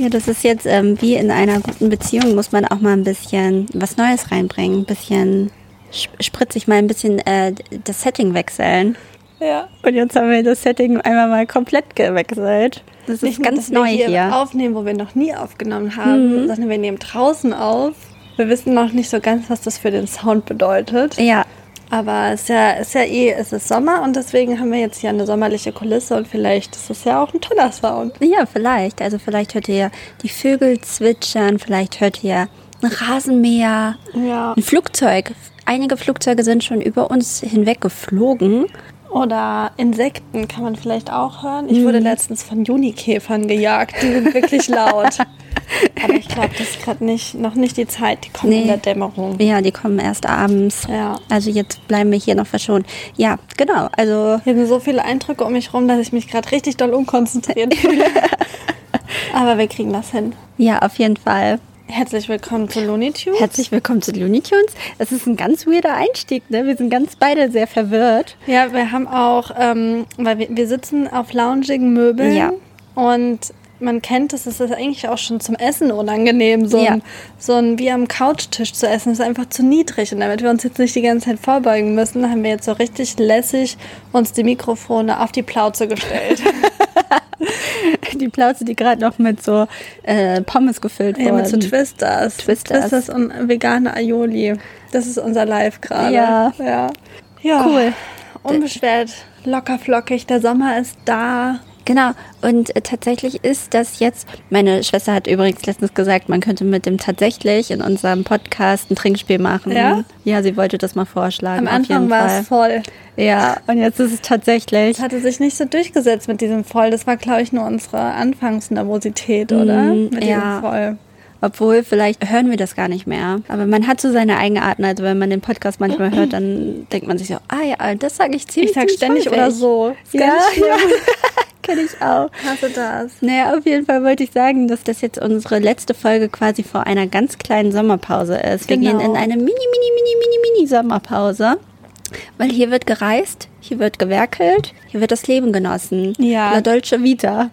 Ja, das ist jetzt ähm, wie in einer guten Beziehung, muss man auch mal ein bisschen was Neues reinbringen, ein bisschen spritzig mal ein bisschen äh, das Setting wechseln. Ja. Und jetzt haben wir das Setting einmal mal komplett gewechselt. Das ist Nicht ganz neu wir hier, hier. Aufnehmen, wo wir noch nie aufgenommen haben, mhm. sondern wir nehmen draußen auf. Wir wissen noch nicht so ganz, was das für den Sound bedeutet. Ja. Aber es ist ja, ist ja eh, es ist Sommer und deswegen haben wir jetzt hier eine sommerliche Kulisse und vielleicht ist es ja auch ein toller Sound. Ja, vielleicht. Also vielleicht hört ihr die Vögel zwitschern, vielleicht hört ihr ein Rasenmäher, ja. ein Flugzeug. Einige Flugzeuge sind schon über uns hinweg geflogen. Oder Insekten kann man vielleicht auch hören. Ich wurde mhm. letztens von Junikäfern gejagt. Die sind wirklich laut. Aber ich glaube, das ist gerade nicht, noch nicht die Zeit. Die kommen nee. in der Dämmerung. Ja, die kommen erst abends. Ja. Also jetzt bleiben wir hier noch verschont. Ja, genau. Also hier sind so viele Eindrücke um mich rum, dass ich mich gerade richtig doll unkonzentriert fühle. Aber wir kriegen das hin. Ja, auf jeden Fall. Herzlich willkommen zu Looney Tunes. Herzlich willkommen zu Looney Tunes. Es ist ein ganz weirder Einstieg, ne? Wir sind ganz beide sehr verwirrt. Ja, wir haben auch, ähm, weil wir, wir sitzen auf loungigen Möbeln. Ja. Und man kennt es, es ist eigentlich auch schon zum Essen unangenehm, so, ja. ein, so ein wie am Couchtisch zu essen, ist einfach zu niedrig. Und damit wir uns jetzt nicht die ganze Zeit vorbeugen müssen, haben wir jetzt so richtig lässig uns die Mikrofone auf die Plauze gestellt. die Plauze, die gerade noch mit so äh, Pommes gefüllt wurde. Ja, mit so Twisters. Twisters. Twisters und vegane Aioli. Das ist unser Live gerade. Ja. ja. Ja. Cool. Unbeschwert, locker flockig. Der Sommer ist da. Genau, und äh, tatsächlich ist das jetzt, meine Schwester hat übrigens letztens gesagt, man könnte mit dem tatsächlich in unserem Podcast ein Trinkspiel machen. Ja? Ja, sie wollte das mal vorschlagen. Am Anfang war es voll. Ja, und jetzt ist es tatsächlich. Es hatte sich nicht so durchgesetzt mit diesem Voll. Das war, glaube ich, nur unsere Anfangsnervosität, oder? Mm, mit ja. diesem Voll. Obwohl, vielleicht hören wir das gar nicht mehr. Aber man hat so seine Eigenarten. Also wenn man den Podcast manchmal hört, dann denkt man sich so, ah ja, das sage ich ziemlich Ich sag ständig häufig. oder so. Das ja, ja. Kenne ich auch. Hasse das. Naja, auf jeden Fall wollte ich sagen, dass das jetzt unsere letzte Folge quasi vor einer ganz kleinen Sommerpause ist. Wir genau. gehen in eine mini, mini, mini, mini, mini Sommerpause. Weil hier wird gereist, hier wird gewerkelt, hier wird das Leben genossen. Ja. La Dolce Vita.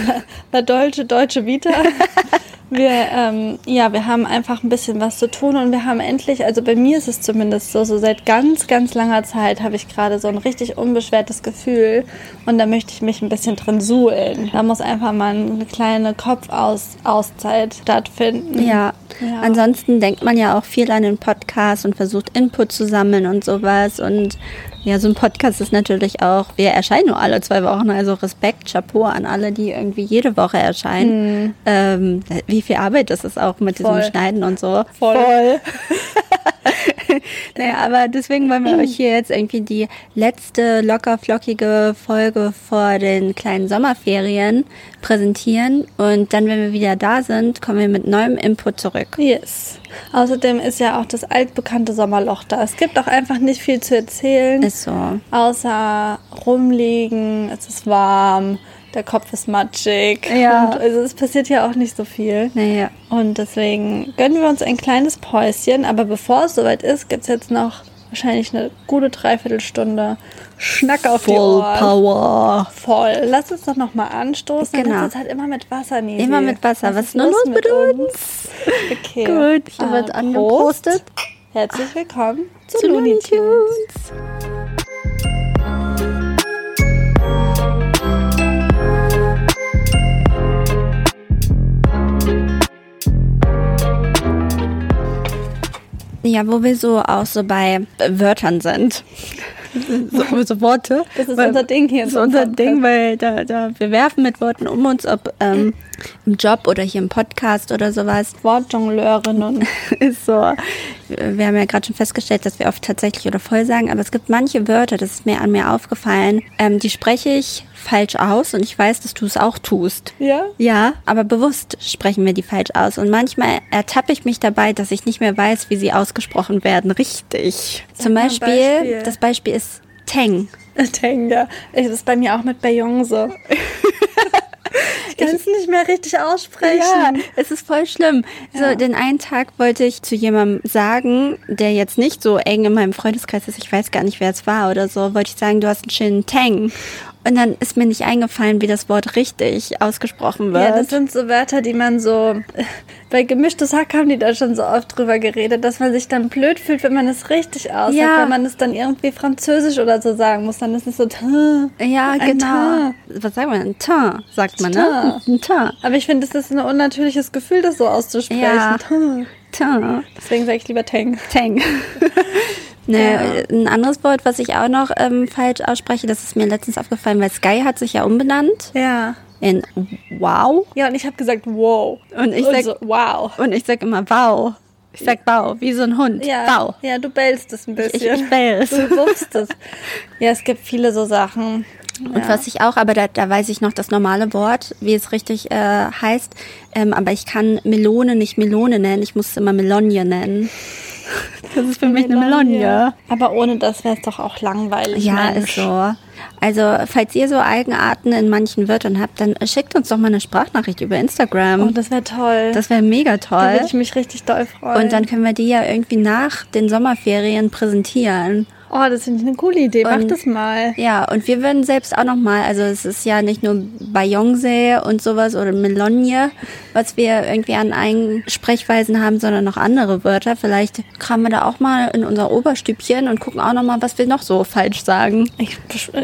La Dolce, Deutsche Vita. Wir, ähm, ja, wir haben einfach ein bisschen was zu tun und wir haben endlich, also bei mir ist es zumindest so, so seit ganz, ganz langer Zeit habe ich gerade so ein richtig unbeschwertes Gefühl und da möchte ich mich ein bisschen drin suhlen. Da muss einfach mal eine kleine Kopfauszeit stattfinden. Ja. ja. Ansonsten denkt man ja auch viel an den Podcast und versucht Input zu sammeln und sowas und ja, so ein Podcast ist natürlich auch, wir erscheinen nur alle zwei Wochen, also Respekt, Chapeau an alle, die irgendwie jede Woche erscheinen. Mhm. Ähm, wie viel Arbeit das ist auch mit Voll. diesem Schneiden und so. Voll. Voll. naja, aber deswegen wollen wir euch hier jetzt irgendwie die letzte locker flockige Folge vor den kleinen Sommerferien präsentieren. Und dann, wenn wir wieder da sind, kommen wir mit neuem Input zurück. Yes. Außerdem ist ja auch das altbekannte Sommerloch da. Es gibt auch einfach nicht viel zu erzählen. Ist so. Außer rumliegen, es ist warm der Kopf ist matschig. Ja. Und also es passiert ja auch nicht so viel. Naja. Und deswegen gönnen wir uns ein kleines Päuschen. Aber bevor es soweit ist, gibt es jetzt noch wahrscheinlich eine gute Dreiviertelstunde Schnack auf Voll die Ohren. Power. Voll. Lass uns doch nochmal anstoßen. Genau. Das halt immer mit Wasser, Nisi. Immer mit Wasser. Was, Was ist nur los mit uns? uns? Okay. Gut. Hier wird angeprostet. Herzlich willkommen zu, zu Looney Tunes. Tunes. Ja, wo wir so auch so bei Wörtern sind. So, so Worte. Das ist weil, unser Ding hier. Das ist unser Ding, weil da, da, wir werfen mit Worten um uns, ob ähm, im Job oder hier im Podcast oder sowas. Wortjongleurinnen. ist so. Wir haben ja gerade schon festgestellt, dass wir oft tatsächlich oder voll sagen, aber es gibt manche Wörter, das ist mir an mir aufgefallen, ähm, die spreche ich falsch aus und ich weiß, dass du es auch tust. Ja? Ja, aber bewusst sprechen wir die falsch aus und manchmal ertappe ich mich dabei, dass ich nicht mehr weiß, wie sie ausgesprochen werden. Richtig. Sag Zum Beispiel, Beispiel, das Beispiel ist Teng. Teng, ja. Das ist bei mir auch mit Beyoncé. Ich kann es nicht mehr richtig aussprechen. Ja, es ist voll schlimm. Ja. So, den einen Tag wollte ich zu jemandem sagen, der jetzt nicht so eng in meinem Freundeskreis ist, ich weiß gar nicht, wer es war oder so, wollte ich sagen, du hast einen schönen Tang. Und dann ist mir nicht eingefallen, wie das Wort richtig ausgesprochen wird. Ja, das sind so Wörter, die man so. Bei gemischtes Hack haben die da schon so oft drüber geredet, dass man sich dann blöd fühlt, wenn man es richtig aussagt. Ja. Wenn man es dann irgendwie französisch oder so sagen muss, dann ist es so. ja, genau. Was sagt man? Ein Teint, sagt man, ne? Ein Teint. Aber ich finde, es ist ein unnatürliches Gefühl, das so auszusprechen. Ja. Teint. Deswegen sage ich lieber Tang. Tang. Ne, Ja. Ein anderes Wort, was ich auch noch ähm, falsch ausspreche, das ist mir letztens aufgefallen, weil Sky hat sich ja umbenannt Ja. in Wow. Ja, und ich habe gesagt, wow. Und ich sag- so, wow. Und ich sag immer Wow. Ich sag Wow, wie so ein Hund. Ja, Wow. ja, du bellst es ein bisschen. Ich, ich bell's. Du wuppst es. Ja, es gibt viele so Sachen. Und ja. was ich auch, aber da, da weiß ich noch das normale Wort, wie es richtig äh, heißt. Ähm, aber ich kann Melone nicht Melone nennen, ich muss es immer Melonie nennen. Das ist für mich eine Melonie. Aber ohne das wäre es doch auch langweilig. Ja, Mensch. ist so. Also, falls ihr so Eigenarten in manchen Wörtern habt, dann schickt uns doch mal eine Sprachnachricht über Instagram. Oh, das wäre toll. das wäre mega da toll. würde ich mich richtig doll freuen. Und dann können wir die ja irgendwie nach den Sommerferien präsentieren. Oh, das finde ich eine coole Idee. Mach Und- das mal. Ja, und wir würden selbst auch noch mal, also es ist ja nicht nur Bayonse und sowas oder Melonie, was wir irgendwie an eigenen Sprechweisen haben, sondern noch andere Wörter. Vielleicht kramen wir da auch mal in unser Oberstübchen und gucken auch noch mal, was wir noch so falsch sagen. Ich,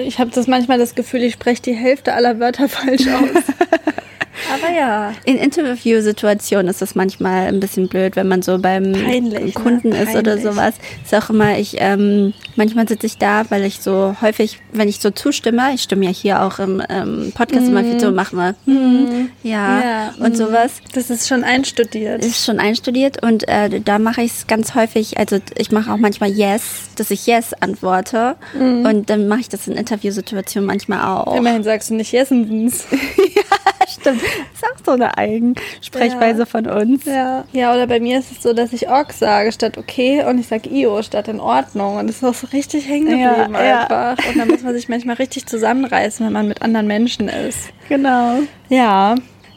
ich habe das manchmal das Gefühl, ich spreche die Hälfte aller Wörter falsch aus. Aber ja. In Interviewsituationen ist das manchmal ein bisschen blöd, wenn man so beim Peinlich, ne? Kunden ist oder sowas. Ist auch immer, ich, ähm, manchmal sitze ich da, weil ich so häufig, wenn ich so zustimme, ich stimme ja hier auch im ähm, Podcast immer viel zu, machen wir, hm, ja, Mhm. Ja, und mm. sowas. Das ist schon einstudiert. Ist schon einstudiert und äh, da mache ich es ganz häufig, also ich mache auch manchmal Yes, dass ich Yes antworte und dann mache ich das in Interviewsituationen manchmal auch. Immerhin sagst du nicht Jessens. Stimmt, ist auch so eine Eigensprechweise Ja. von uns. Ja. ja, oder bei mir ist es so, dass ich ok sage statt okay und ich sage io statt in Ordnung. Und das ist auch so richtig hängen Ja, geblieben ja. einfach. Und da muss man sich manchmal richtig zusammenreißen, wenn man mit anderen Menschen ist. Genau. Ja.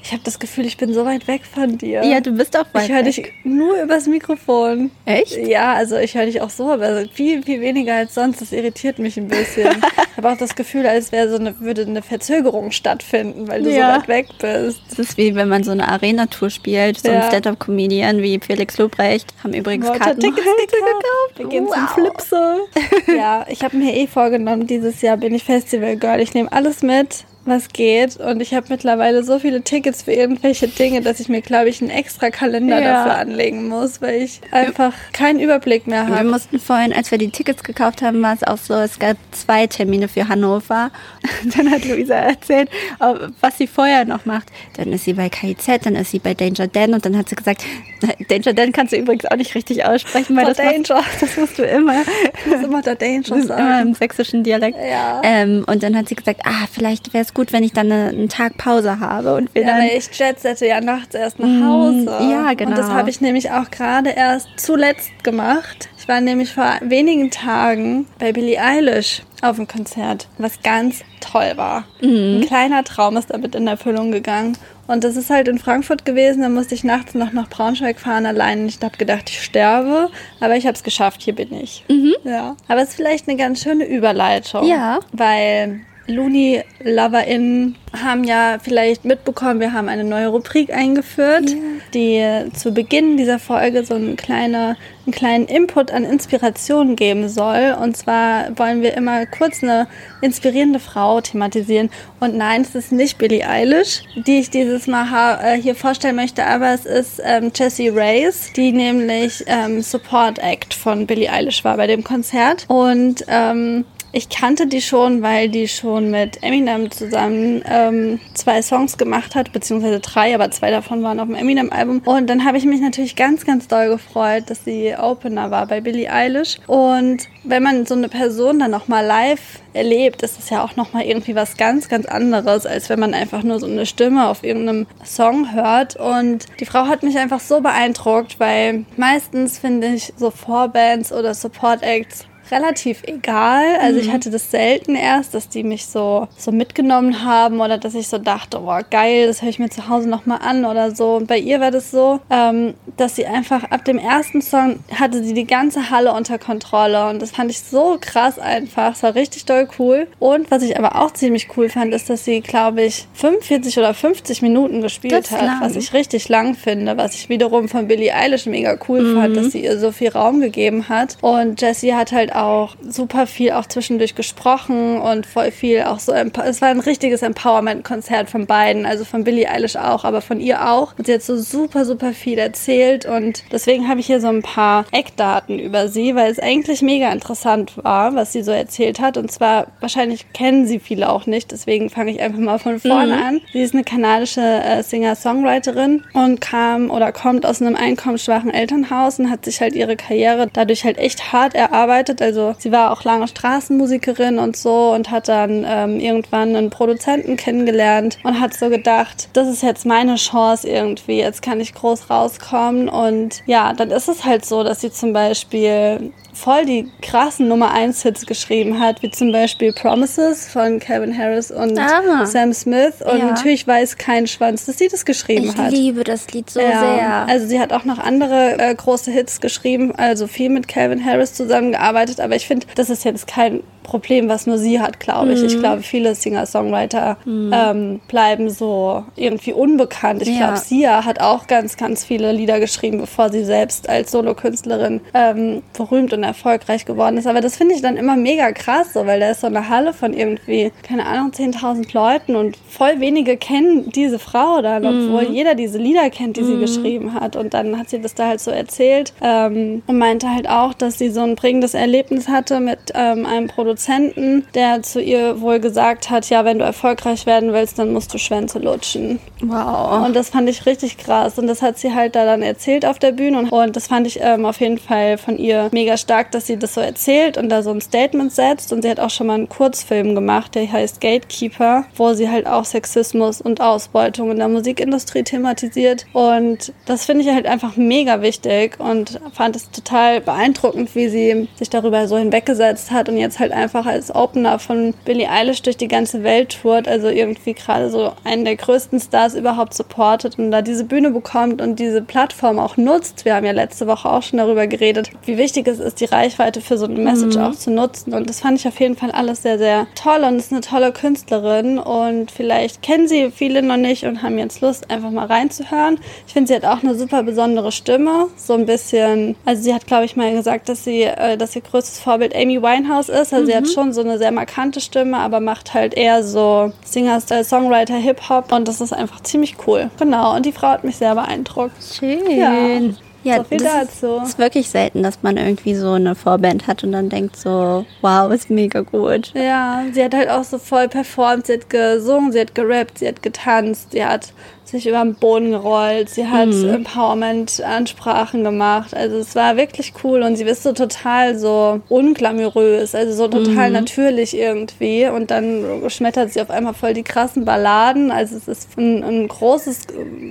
Ich habe das Gefühl, ich bin so weit weg von dir. Ja, du bist auch weit Ich höre dich nur übers Mikrofon. Echt? Ja, also ich höre dich auch so, aber viel, viel weniger als sonst. Das irritiert mich ein bisschen. ich habe auch das Gefühl, als wäre so eine, würde eine Verzögerung stattfinden, weil du Ja. so weit weg bist. Das ist wie wenn man so eine Arena-Tour spielt, so ein Ja. Stand-Up-Comedian wie Felix Lobrecht. Haben übrigens Leute, Karten Tickets gekauft. Wir gehen zum Wow. Flipse. ja, ich habe mir eh vorgenommen, dieses Jahr bin ich Festival Girl. Ich nehme alles mit, was geht. Und ich habe mittlerweile so viele Tickets für irgendwelche Dinge, dass ich mir, glaube ich, einen extra Kalender Ja. dafür anlegen muss, weil ich einfach keinen Überblick mehr Wir habe. mussten vorhin, als wir die Tickets gekauft haben, war es auch so, es gab zwei Termine für Hannover. Dann hat Luisa erzählt, äh, was sie vorher noch macht. Dann ist sie bei KIZ, dann ist sie bei Danger Dan und dann hat sie gesagt, Danger Dan kannst du übrigens auch nicht richtig aussprechen, weil das musst, Danger. das musst du immer. Ich muss immer der Danger Das ist immer sagen. im sächsischen Dialekt. Ja. Ähm, und dann hat sie gesagt, ah, vielleicht wäre es gut, wenn ich dann eine, einen Tag Pause habe und wir Ja, dann. weil ich jetsette ja nachts erst nach Hause. ja, genau. Und das habe ich nämlich auch gerade erst zuletzt gemacht. Ich war nämlich vor wenigen Tagen bei Billie Eilish auf dem Konzert, was ganz toll war. Mhm. Ein kleiner Traum ist damit in Erfüllung gegangen. Und das ist halt in Frankfurt gewesen. Da musste ich nachts noch nach Braunschweig fahren allein. Ich habe gedacht, ich sterbe. Aber ich habe es geschafft. Hier bin ich. Ja. Aber es ist vielleicht eine ganz schöne Überleitung. Mhm. Ja. Weil Looney-LoverInnen haben ja vielleicht mitbekommen, wir haben eine neue Rubrik eingeführt, die zu Beginn dieser Folge so einen, kleine, einen kleinen Input an Inspiration geben soll. Und zwar wollen wir immer kurz eine inspirierende Frau thematisieren. Und nein, es ist nicht Billie Eilish, die ich dieses Mal äh, hier vorstellen möchte, aber es ist ähm, Jessie Reyes, die nämlich ähm, Support Act von Billie Eilish war bei dem Konzert. Und ähm, ich kannte die schon, weil die schon mit Eminem zusammen ähm, zwei Songs gemacht hat, beziehungsweise drei, aber zwei davon waren auf dem Eminem-Album. Und dann habe ich mich natürlich ganz, ganz doll gefreut, dass sie Opener war bei Billie Eilish. Und wenn man so eine Person dann nochmal live erlebt, ist es ja auch nochmal irgendwie was ganz, ganz anderes, als wenn man einfach nur so eine Stimme auf irgendeinem Song hört. Und die Frau hat mich einfach so beeindruckt, weil meistens finde ich so Vorbands oder Support Acts relativ egal. Also ich hatte das selten erst, dass die mich so, so mitgenommen haben oder dass ich so dachte, oh geil, das höre ich mir zu Hause nochmal an oder so. Und bei ihr war das so, ähm, dass sie einfach ab dem ersten Song hatte sie die ganze Halle unter Kontrolle und das fand ich so krass einfach. Es war richtig doll cool. Und was ich aber auch ziemlich cool fand, ist, dass sie, glaube ich, 45 oder 50 Minuten gespielt hat, lang. was ich richtig lang finde, was ich wiederum von Billie Eilish mega cool mhm. fand, dass sie ihr so viel Raum gegeben hat. Und Jessie hat halt auch super viel auch zwischendurch gesprochen und voll viel auch so, es war ein richtiges Empowerment-Konzert von beiden, also von Billie Eilish auch, aber von ihr auch. Und sie hat so super, super viel erzählt und deswegen habe ich hier so ein paar Eckdaten über sie, weil es eigentlich mega interessant war, was sie so erzählt hat. Und zwar, wahrscheinlich kennen sie viele auch nicht, deswegen fange ich einfach mal von vorne mhm. an. Sie ist eine kanadische äh, Singer-Songwriterin und kam oder kommt aus einem einkommensschwachen Elternhaus und hat sich halt ihre Karriere dadurch halt echt hart erarbeitet. Also sie war auch lange Straßenmusikerin und so und hat dann ähm, irgendwann einen Produzenten kennengelernt und hat so gedacht, das ist jetzt meine Chance irgendwie, jetzt kann ich groß rauskommen und ja, dann ist es halt so, dass sie zum Beispiel voll die krassen Nummer 1 Hits geschrieben hat, wie zum Beispiel Promises von Kevin Harris und ah. Sam Smith. Und ja. natürlich weiß kein Schwanz, dass sie das geschrieben ich hat. Ich liebe das Lied so ja. sehr. Also sie hat auch noch andere äh, große Hits geschrieben, also viel mit Kevin Harris zusammengearbeitet, aber ich finde, das ist jetzt kein Problem, was nur sie hat, glaube ich. Mhm. Ich glaube, viele Singer-Songwriter mhm. ähm, bleiben so irgendwie unbekannt. Ich ja. glaube, Sia hat auch ganz, ganz viele Lieder geschrieben, bevor sie selbst als Solokünstlerin ähm, berühmt und erfolgreich geworden ist. Aber das finde ich dann immer mega krass, so, weil da ist so eine Halle von irgendwie, keine Ahnung, 10.000 Leuten und voll wenige kennen diese Frau dann, mhm. obwohl jeder diese Lieder kennt, die sie mhm. geschrieben hat. Und dann hat sie das da halt so erzählt ähm, und meinte halt auch, dass sie so ein prägendes Erlebnis hatte mit ähm, einem Produzenten Produzenten, der zu ihr wohl gesagt hat, ja, wenn du erfolgreich werden willst, dann musst du Schwänze lutschen. Wow. Und das fand ich richtig krass. Und das hat sie halt da dann erzählt auf der Bühne. Und, und das fand ich ähm, auf jeden Fall von ihr mega stark, dass sie das so erzählt und da so ein Statement setzt. Und sie hat auch schon mal einen Kurzfilm gemacht, der heißt Gatekeeper, wo sie halt auch Sexismus und Ausbeutung in der Musikindustrie thematisiert. Und das finde ich halt einfach mega wichtig und fand es total beeindruckend, wie sie sich darüber so hinweggesetzt hat und jetzt halt einfach einfach als Opener von Billie Eilish durch die ganze Welt tourt, also irgendwie gerade so einen der größten Stars überhaupt supportet und da diese Bühne bekommt und diese Plattform auch nutzt. Wir haben ja letzte Woche auch schon darüber geredet, wie wichtig es ist, die Reichweite für so eine Message mhm. auch zu nutzen. Und das fand ich auf jeden Fall alles sehr, sehr toll und ist eine tolle Künstlerin und vielleicht kennen sie viele noch nicht und haben jetzt Lust, einfach mal reinzuhören. Ich finde, sie hat auch eine super besondere Stimme, so ein bisschen, also sie hat, glaube ich, mal gesagt, dass sie, äh, dass ihr größtes Vorbild Amy Winehouse ist. Also mhm. sie hat mhm. schon so eine sehr markante Stimme, aber macht halt eher so Singer-Style, Songwriter, Hip-Hop und das ist einfach ziemlich cool. Genau, und die Frau hat mich sehr beeindruckt. Schön. Ja. Ja, so viel das dazu. ist wirklich selten, dass man irgendwie so eine Vorband hat und dann denkt so, wow, ist mega gut. Ja, sie hat halt auch so voll performt, sie hat gesungen, sie hat gerappt, sie hat getanzt, sie hat sich über den Boden gerollt, sie hat mhm. Empowerment-Ansprachen gemacht. Also es war wirklich cool und sie ist so total so unglamourös, also so total mhm. natürlich irgendwie. Und dann schmettert sie auf einmal voll die krassen Balladen. Also es ist ein, ein großes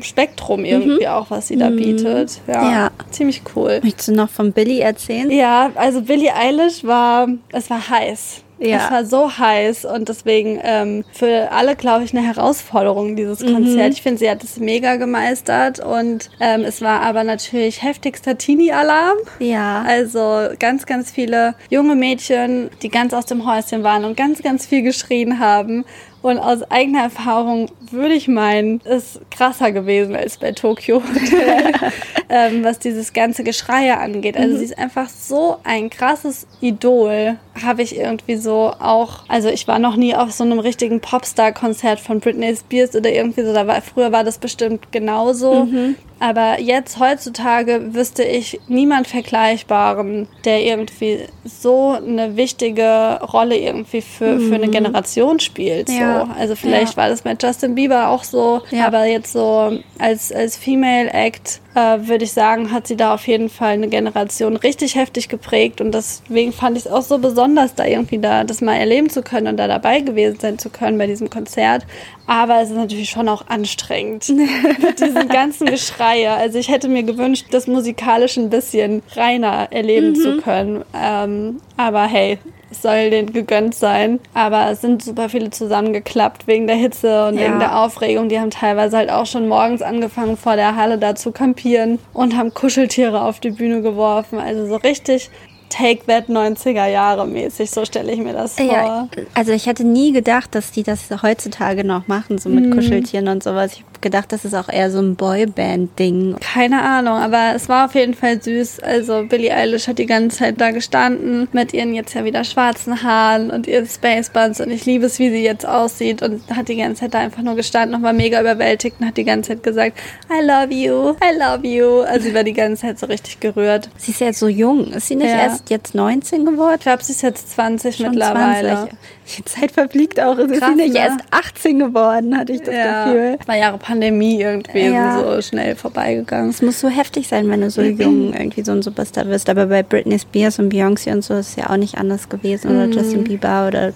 Spektrum irgendwie mhm. auch, was sie da mhm. bietet. Ja, ja, ziemlich cool. Möchtest du noch von Billy erzählen? Ja, also Billie Eilish war, es war heiß. Ja. Es war so heiß und deswegen ähm, für alle, glaube ich, eine Herausforderung, dieses mhm. Konzert. Ich finde, sie hat es mega gemeistert und ähm, es war aber natürlich heftigster Teenie-Alarm. Ja. Also ganz, ganz viele junge Mädchen, die ganz aus dem Häuschen waren und ganz, ganz viel geschrien haben. Und aus eigener Erfahrung würde ich meinen, ist krasser gewesen als bei Tokyo Hotel, ähm, was dieses ganze Geschreie angeht. Also mhm. sie ist einfach so ein krasses Idol, habe ich irgendwie so auch. Also ich war noch nie auf so einem richtigen Popstar-Konzert von Britney Spears oder irgendwie so. Da war, früher war das bestimmt genauso. Mhm. Aber jetzt heutzutage wüsste ich niemand Vergleichbaren, der irgendwie so eine wichtige Rolle irgendwie für, mhm. für eine mhm. Generation spielt. Ja. So. Also vielleicht ja. war das mit Justin Bieber auch so, ja. aber jetzt so als, als Female Act äh, würde ich sagen, hat sie da auf jeden Fall eine Generation richtig heftig geprägt und deswegen fand ich es auch so besonders, da irgendwie da das mal erleben zu können und da dabei gewesen sein zu können bei diesem Konzert. Aber es ist natürlich schon auch anstrengend mit diesen ganzen Geschreie. Also ich hätte mir gewünscht, das musikalisch ein bisschen reiner erleben mhm. zu können. Ähm, aber hey, es soll denen gegönnt sein. Aber es sind super viele zusammengeklappt wegen der Hitze und Ja. wegen der Aufregung. Die haben teilweise halt auch schon morgens angefangen, vor der Halle da zu kampieren und haben Kuscheltiere auf die Bühne geworfen. Also so richtig Take That 90er Jahre mäßig, so stelle ich mir das vor. Ja, also ich hätte nie gedacht, dass die das heutzutage noch machen, so mit Kuscheltieren und sowas. Ich gedacht, das ist auch eher so ein Boyband-Ding. Keine Ahnung, aber es war auf jeden Fall süß. Also Billie Eilish hat die ganze Zeit da gestanden mit ihren jetzt ja wieder schwarzen Haaren und ihren Spacebuns und ich liebe es, wie sie jetzt aussieht und hat die ganze Zeit da einfach nur gestanden und war mega überwältigt und hat die ganze Zeit gesagt, I love you, I love you. Also sie war die ganze Zeit so richtig gerührt. Sie ist ja jetzt so jung. Ist sie nicht Ja. erst jetzt 19 geworden? Ich glaube, sie ist jetzt 20 Schon mittlerweile. 20. Die Zeit verfliegt auch. Ist Krass, sie nicht ne? erst 18 geworden, hatte ich das Gefühl. Zwei Jahre Pandemie irgendwie Ja. so schnell vorbeigegangen. Es muss so heftig sein, wenn du so jung irgendwie so ein Superstar wirst. Aber bei Britney Spears und Beyoncé und so ist es ja auch nicht anders gewesen. Oder Justin Bieber oder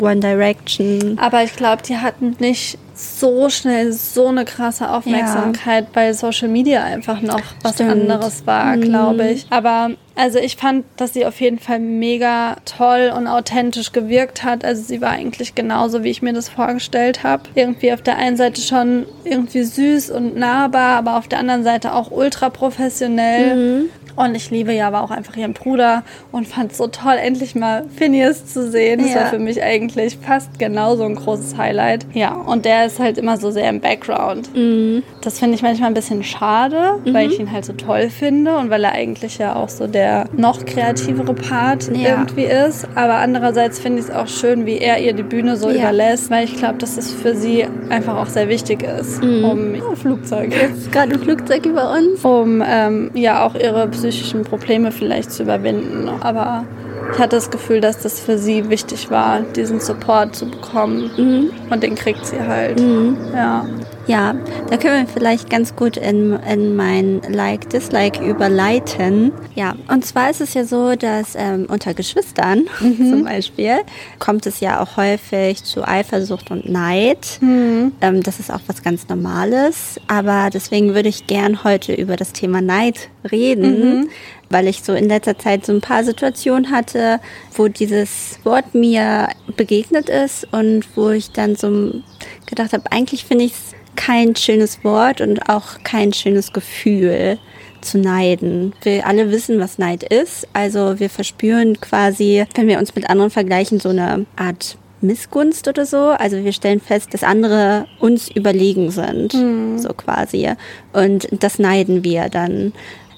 One Direction. Aber ich glaube, die hatten nicht so schnell so eine krasse Aufmerksamkeit bei Social Media einfach noch was Stimmt. anderes war, glaube ich. Aber also ich fand, dass sie auf jeden Fall mega toll und authentisch gewirkt hat. Also sie war eigentlich genauso, wie ich mir das vorgestellt habe. Irgendwie auf der einen Seite schon irgendwie süß und nahbar, aber auf der anderen Seite auch ultra professionell. Und ich liebe ja aber auch einfach ihren Bruder und fand es so toll, endlich mal Phineas zu sehen. Das Ja. war für mich eigentlich fast genauso ein großes Highlight. Ja, und der ist halt immer so sehr im Background. Mhm. Das finde ich manchmal ein bisschen schade, weil ich ihn halt so toll finde und weil er eigentlich ja auch so der noch kreativere Part Ja. irgendwie ist. Aber andererseits finde ich es auch schön, wie er ihr die Bühne so Ja. überlässt, weil ich glaube, dass es für sie einfach auch sehr wichtig ist, Mhm. um oh, Flugzeug Ist gerade ein Flugzeug über uns. um ähm, ja auch ihre psychischen Probleme vielleicht zu überwinden. Aber ich hatte das Gefühl, dass das für sie wichtig war, diesen Support zu bekommen. Und den kriegt sie halt. Ja. Ja, da können wir vielleicht ganz gut in, in mein Like-Dislike überleiten. Ja, und zwar ist es ja so, dass ähm, unter Geschwistern zum Beispiel kommt es ja auch häufig zu Eifersucht und Neid. Ähm, das ist auch was ganz Normales. Aber deswegen würde ich gern heute über das Thema Neid reden, weil ich so in letzter Zeit so ein paar Situationen hatte, wo dieses Wort mir begegnet ist und wo ich dann so gedacht habe, eigentlich finde ich es kein schönes Wort und auch kein schönes Gefühl zu neiden. Wir alle wissen, was Neid ist. Also wir verspüren quasi, wenn wir uns mit anderen vergleichen, so eine Art Missgunst oder so. Also wir stellen fest, dass andere uns überlegen sind, so quasi. Und das neiden wir dann.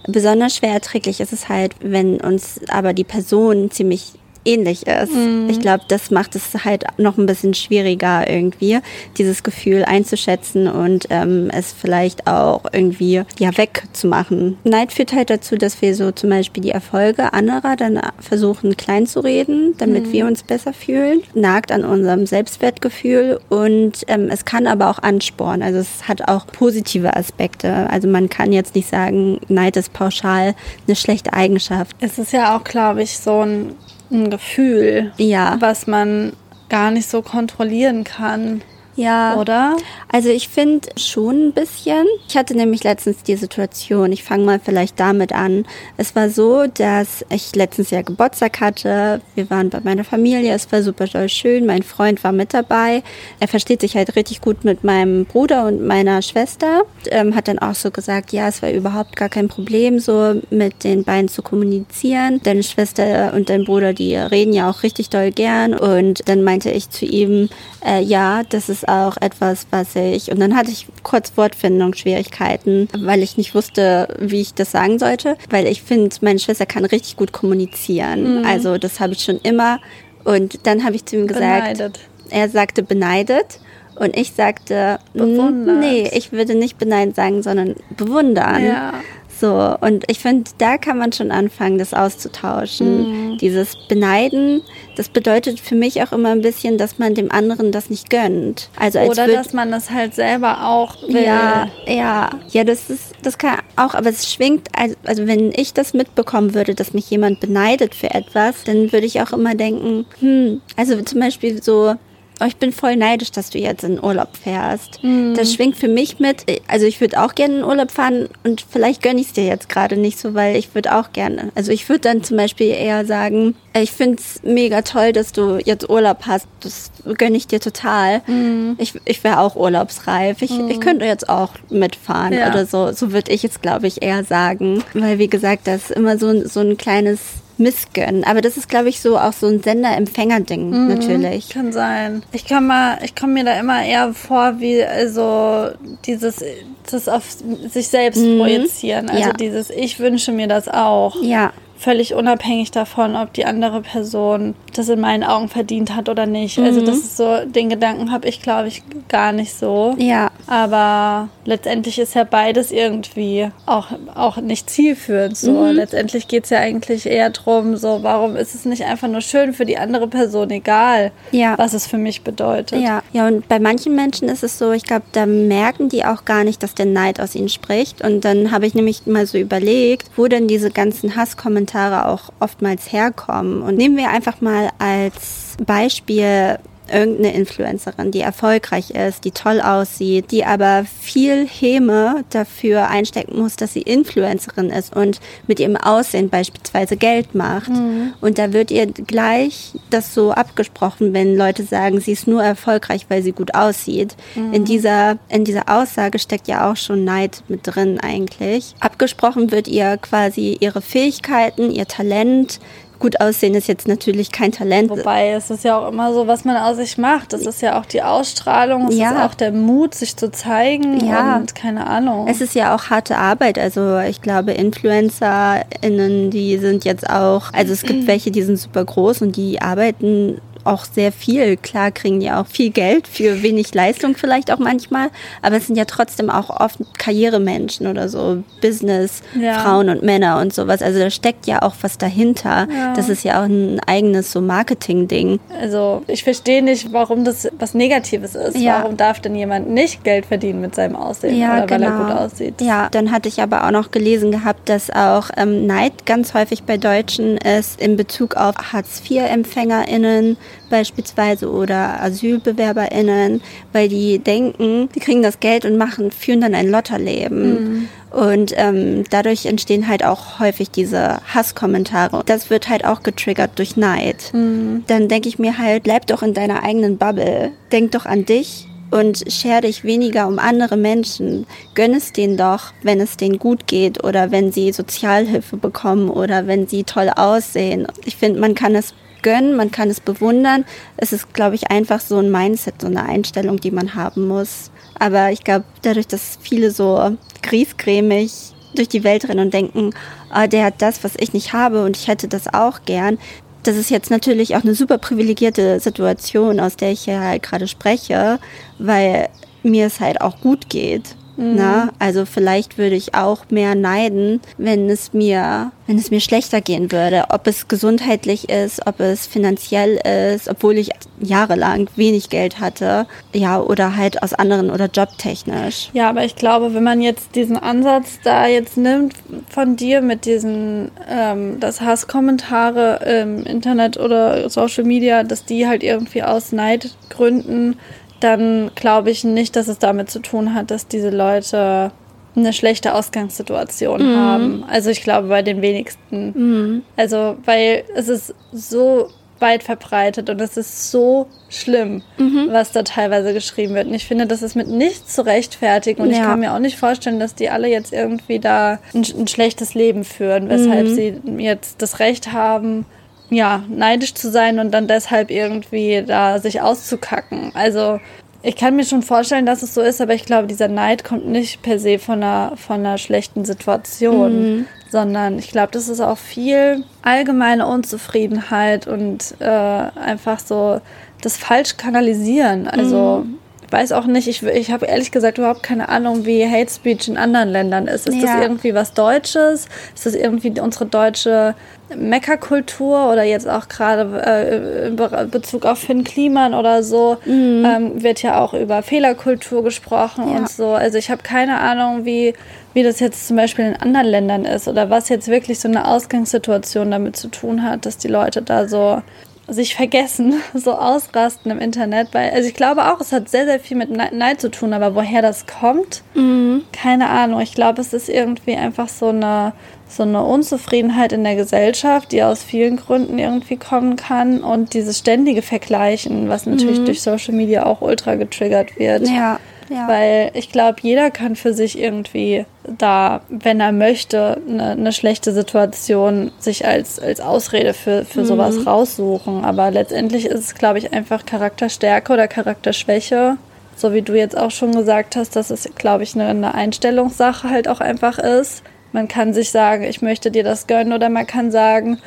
Besonders schwer erträglich ist es halt, wenn uns aber die Person ziemlich ähnlich ist. Ich glaube, das macht es halt noch ein bisschen schwieriger irgendwie, dieses Gefühl einzuschätzen und ähm, es vielleicht auch irgendwie ja wegzumachen. Neid führt halt dazu, dass wir so zum Beispiel die Erfolge anderer dann versuchen klein zu reden, damit wir uns besser fühlen, nagt an unserem Selbstwertgefühl und ähm, es kann aber auch anspornen. Also es hat auch positive Aspekte. Also man kann jetzt nicht sagen, Neid ist pauschal eine schlechte Eigenschaft. Es ist ja auch, glaube ich, so ein, ein Gefühl, Ja. was man gar nicht so kontrollieren kann. Ja. Oder? Also ich finde schon ein bisschen. Ich hatte nämlich letztens die Situation, ich fange mal vielleicht damit an. Es war so, dass ich letztens ja Geburtstag hatte. Wir waren bei meiner Familie, es war super doll schön. Mein Freund war mit dabei. Er versteht sich halt richtig gut mit meinem Bruder und meiner Schwester. Ähm, hat dann auch so gesagt, ja, es war überhaupt gar kein Problem, so mit den beiden zu kommunizieren. Deine Schwester und dein Bruder, die reden ja auch richtig doll gern. Und dann meinte ich zu ihm, äh, ja, das ist auch etwas, was ich. Und dann hatte ich kurz Wortfindungsschwierigkeiten, weil ich nicht wusste, wie ich das sagen sollte. Weil ich finde, meine Schwester kann richtig gut kommunizieren. Also das habe ich schon immer. Und dann habe ich zu ihm gesagt, Beneidet. er sagte beneidet. Und ich sagte, Bewundert. nee, ich würde nicht beneiden sagen, sondern bewundern. Ja. So, und ich finde, da kann man schon anfangen, das auszutauschen. Mhm. Dieses Beneiden, das bedeutet für mich auch immer ein bisschen, dass man dem anderen das nicht gönnt. Also als Oder dass man das halt selber auch will. ja, ja, ja, das ist, das kann auch, aber es schwingt, also, also wenn ich das mitbekommen würde, dass mich jemand beneidet für etwas, dann würde ich auch immer denken, hm, also zum Beispiel so, oh, ich bin voll neidisch, dass du jetzt in Urlaub fährst. Mhm. Das schwingt für mich mit, also ich würde auch gerne in Urlaub fahren und vielleicht gönne ich es dir jetzt gerade nicht so, weil ich würde auch gerne. Also ich würde dann zum Beispiel eher sagen, ich finde es mega toll, dass du jetzt Urlaub hast. Das gönne ich dir total. Mhm. Ich, ich wäre auch urlaubsreif. Ich, mhm. ich könnte jetzt auch mitfahren ja. oder so. So würde ich jetzt, glaube ich, eher sagen. Weil, wie gesagt, das ist immer so, so ein kleines missgönnen. Aber das ist, glaube ich, so auch so ein Sender-Empfänger-Ding mhm, natürlich. Kann sein. Ich kann mal, ich komme mir da immer eher vor, wie also dieses das auf sich selbst mhm. projizieren. Also ja. dieses Ich wünsche mir das auch. Ja völlig unabhängig davon, ob die andere Person das in meinen Augen verdient hat oder nicht. Also mhm. Also das ist so, den Gedanken habe ich, glaube ich, gar nicht so. Ja. Aber letztendlich ist ja beides irgendwie auch, auch nicht zielführend. So. Mhm. Letztendlich geht es ja eigentlich eher darum, so, warum ist es nicht einfach nur schön für die andere Person, egal ja. was es für mich bedeutet. Ja, ja, und bei manchen Menschen ist es so, ich glaube, da merken die auch gar nicht, dass der Neid aus ihnen spricht. Und dann habe ich nämlich mal so überlegt, wo denn diese ganzen Hasskommentare Kommentare auch oftmals herkommen. Und nehmen wir einfach mal als Beispiel irgendeine Influencerin, die erfolgreich ist, die toll aussieht, die aber viel Häme dafür einstecken muss, dass sie Influencerin ist und mit ihrem Aussehen beispielsweise Geld macht. Mhm. Und da wird ihr gleich das so abgesprochen, wenn Leute sagen, sie ist nur erfolgreich, weil sie gut aussieht. Mhm. In dieser, in dieser Aussage steckt ja auch schon Neid mit drin eigentlich. Abgesprochen wird ihr quasi ihre Fähigkeiten, ihr Talent, gut aussehen ist jetzt natürlich kein Talent. Wobei es ist ja auch immer so, was man aus sich macht. Das ist ja auch die Ausstrahlung, es ja. ist auch der Mut, sich zu zeigen ja. und keine Ahnung. Es ist ja auch harte Arbeit. Also ich glaube, InfluencerInnen, die sind jetzt auch, also es gibt welche, die sind super groß und die arbeiten auch sehr viel. Klar kriegen die auch viel Geld für wenig Leistung vielleicht auch manchmal, aber es sind ja trotzdem auch oft Karrieremenschen oder so, Business, ja. Frauen und Männer und sowas. Also da steckt ja auch was dahinter. Ja. Das ist ja auch ein eigenes so Marketing-Ding. Also ich verstehe nicht, warum das was Negatives ist. Ja. Warum darf denn jemand nicht Geld verdienen mit seinem Aussehen ja, oder genau. weil er genau. gut aussieht? Ja, dann hatte ich aber auch noch gelesen gehabt, dass auch ähm, Neid ganz häufig bei Deutschen ist in Bezug auf Hartz-IV-EmpfängerInnen, beispielsweise oder AsylbewerberInnen, weil die denken, die kriegen das Geld und machen, führen dann ein Lotterleben. Mhm. Und ähm, dadurch entstehen halt auch häufig diese Hasskommentare. Das wird halt auch getriggert durch Neid. Mhm. Dann denke ich mir halt, bleib doch in deiner eigenen Bubble. Denk doch an dich und scher dich weniger um andere Menschen. Gönn es denen doch, wenn es denen gut geht oder wenn sie Sozialhilfe bekommen oder wenn sie toll aussehen. Ich finde, man kann es gönnen, man kann es bewundern. Es ist, glaube ich, einfach so ein Mindset, so eine Einstellung, die man haben muss. Aber ich glaube, dadurch, dass viele so griesgrämig durch die Welt rennen und denken, oh, der hat das, was ich nicht habe und ich hätte das auch gern. Das ist jetzt natürlich auch eine super privilegierte Situation, aus der ich hier halt gerade spreche, weil mir es halt auch gut geht. Mhm. Na, also vielleicht würde ich auch mehr neiden, wenn es mir, wenn es mir schlechter gehen würde. Ob es gesundheitlich ist, ob es finanziell ist, obwohl ich jahrelang wenig Geld hatte, ja, oder halt aus anderen oder jobtechnisch. Ja, aber ich glaube, wenn man jetzt diesen Ansatz da jetzt nimmt von dir mit diesen, ähm, das Hasskommentare im Internet oder Social Media, dass die halt irgendwie aus Neidgründen dann glaube ich nicht, dass es damit zu tun hat, dass diese Leute eine schlechte Ausgangssituation mhm. haben. Also ich glaube bei den wenigsten. Mhm. Also weil es ist so weit verbreitet und es ist so schlimm, mhm. was da teilweise geschrieben wird. Und ich finde, das ist mit nichts zu rechtfertigen. Und ja. ich kann mir auch nicht vorstellen, dass die alle jetzt irgendwie da ein, ein schlechtes Leben führen, weshalb mhm. sie jetzt das Recht haben, ja, neidisch zu sein und dann deshalb irgendwie da sich auszukacken. Also ich kann mir schon vorstellen, dass es so ist, aber ich glaube, dieser Neid kommt nicht per se von einer, von einer schlechten Situation, mhm. sondern ich glaube, das ist auch viel allgemeine Unzufriedenheit und äh, einfach so das falsch kanalisieren. Also mhm weiß auch nicht, ich, ich habe ehrlich gesagt überhaupt keine Ahnung, wie Hate Speech in anderen Ländern ist. Ist ja. das irgendwie was Deutsches? Ist das irgendwie unsere deutsche Meckerkultur oder jetzt auch gerade äh, in Bezug auf Finn Kliman oder so mhm. ähm, wird ja auch über Fehlerkultur gesprochen ja. und so. Also ich habe keine Ahnung, wie, wie das jetzt zum Beispiel in anderen Ländern ist oder was jetzt wirklich so eine Ausgangssituation damit zu tun hat, dass die Leute da so sich vergessen, so ausrasten im Internet. Weil, also ich glaube auch, es hat sehr, sehr viel mit Neid zu tun, aber woher das kommt, mhm. keine Ahnung. Ich glaube, es ist irgendwie einfach so eine, so eine Unzufriedenheit in der Gesellschaft, die aus vielen Gründen irgendwie kommen kann. Und dieses ständige Vergleichen, was natürlich mhm. durch Social Media auch ultra getriggert wird. Ja. Ja. Weil ich glaube, jeder kann für sich irgendwie da, wenn er möchte, eine, eine schlechte Situation sich als, als Ausrede für, für mhm. sowas raussuchen. Aber letztendlich ist es, glaube ich, einfach Charakterstärke oder Charakterschwäche. So wie du jetzt auch schon gesagt hast, dass es, glaube ich, eine, eine Einstellungssache halt auch einfach ist. Man kann sich sagen, ich möchte dir das gönnen, oder man kann sagen,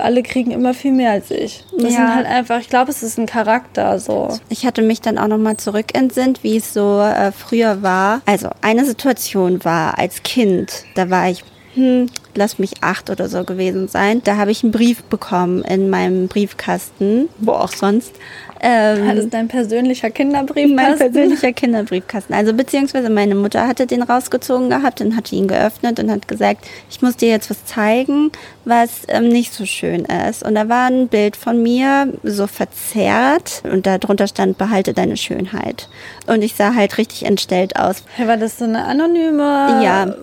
alle kriegen immer viel mehr als ich. Das ja. sind halt einfach, ich glaube, es ist ein Charakter so. Ich hatte mich dann auch nochmal zurückentsinnt, wie es so äh, früher war. Also eine Situation war als Kind, da war ich hm, lass mich acht oder so gewesen sein. Da habe ich einen Brief bekommen in meinem Briefkasten, wo auch sonst. Ähm, das ist dein persönlicher Kinderbriefkasten? Mein persönlicher Kinderbriefkasten. Also beziehungsweise meine Mutter hatte den rausgezogen gehabt und hatte ihn geöffnet und hat gesagt, ich muss dir jetzt was zeigen, was ähm, nicht so schön ist. Und da war ein Bild von mir so verzerrt und darunter stand, behalte deine Schönheit. Und ich sah halt richtig entstellt aus. War das so eine anonyme... Ja,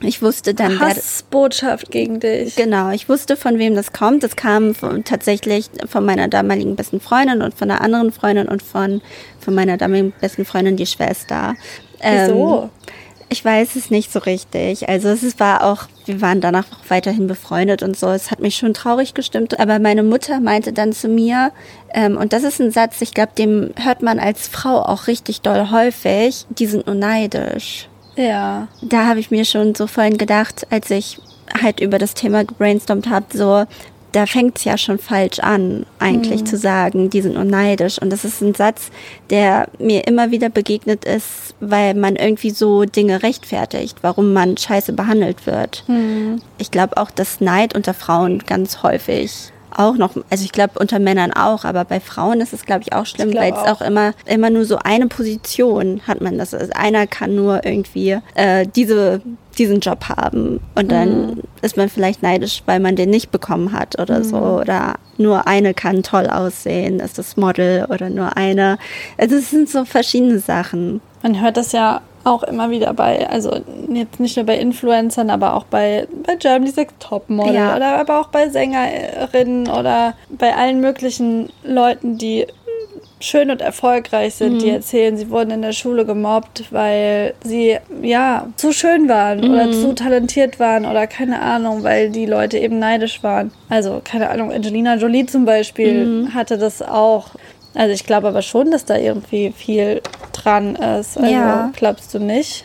ich wusste dann. Hassbotschaft gegen dich. Genau, ich wusste, von wem das kommt. Das kam von, tatsächlich von meiner damaligen besten Freundin und von einer anderen Freundin und von, von meiner damaligen besten Freundin, die Schwester. Wieso? Ähm, ich weiß es nicht so richtig. Also es war auch, wir waren danach auch weiterhin befreundet und so. Es hat mich schon traurig gestimmt. Aber meine Mutter meinte dann zu mir, ähm, und das ist ein Satz, ich glaube, dem hört man als Frau auch richtig doll häufig, die sind nur neidisch. Ja. Da habe ich mir schon so vorhin gedacht, als ich halt über das Thema gebrainstormt habe, so, da fängt es ja schon falsch an, eigentlich mhm. zu sagen, die sind nur neidisch. Und das ist ein Satz, der mir immer wieder begegnet ist, weil man irgendwie so Dinge rechtfertigt, warum man scheiße behandelt wird. Mhm. Ich glaube auch, dass Neid unter Frauen ganz häufig auch noch, also ich glaube unter Männern auch, aber bei Frauen ist es glaube ich auch schlimm, weil es auch. auch immer immer nur so eine Position hat man das. Also einer kann nur irgendwie äh, diese diesen Job haben und dann mhm. ist man vielleicht neidisch, weil man den nicht bekommen hat oder mhm. so oder nur eine kann toll aussehen, ist das Model oder nur eine. Also es sind so verschiedene Sachen. Man hört das ja auch immer wieder bei, also jetzt nicht nur bei Influencern, aber auch bei, bei Germany's Next Topmodel ja. oder aber auch bei Sängerinnen oder bei allen möglichen Leuten, die schön und erfolgreich sind, mhm. die erzählen, sie wurden in der Schule gemobbt, weil sie ja zu schön waren mhm. oder zu talentiert waren oder keine Ahnung, weil die Leute eben neidisch waren. Also keine Ahnung, Angelina Jolie zum Beispiel mhm. hatte das auch. Also ich glaube aber schon, dass da irgendwie viel dran ist. Also ja. glaubst du nicht?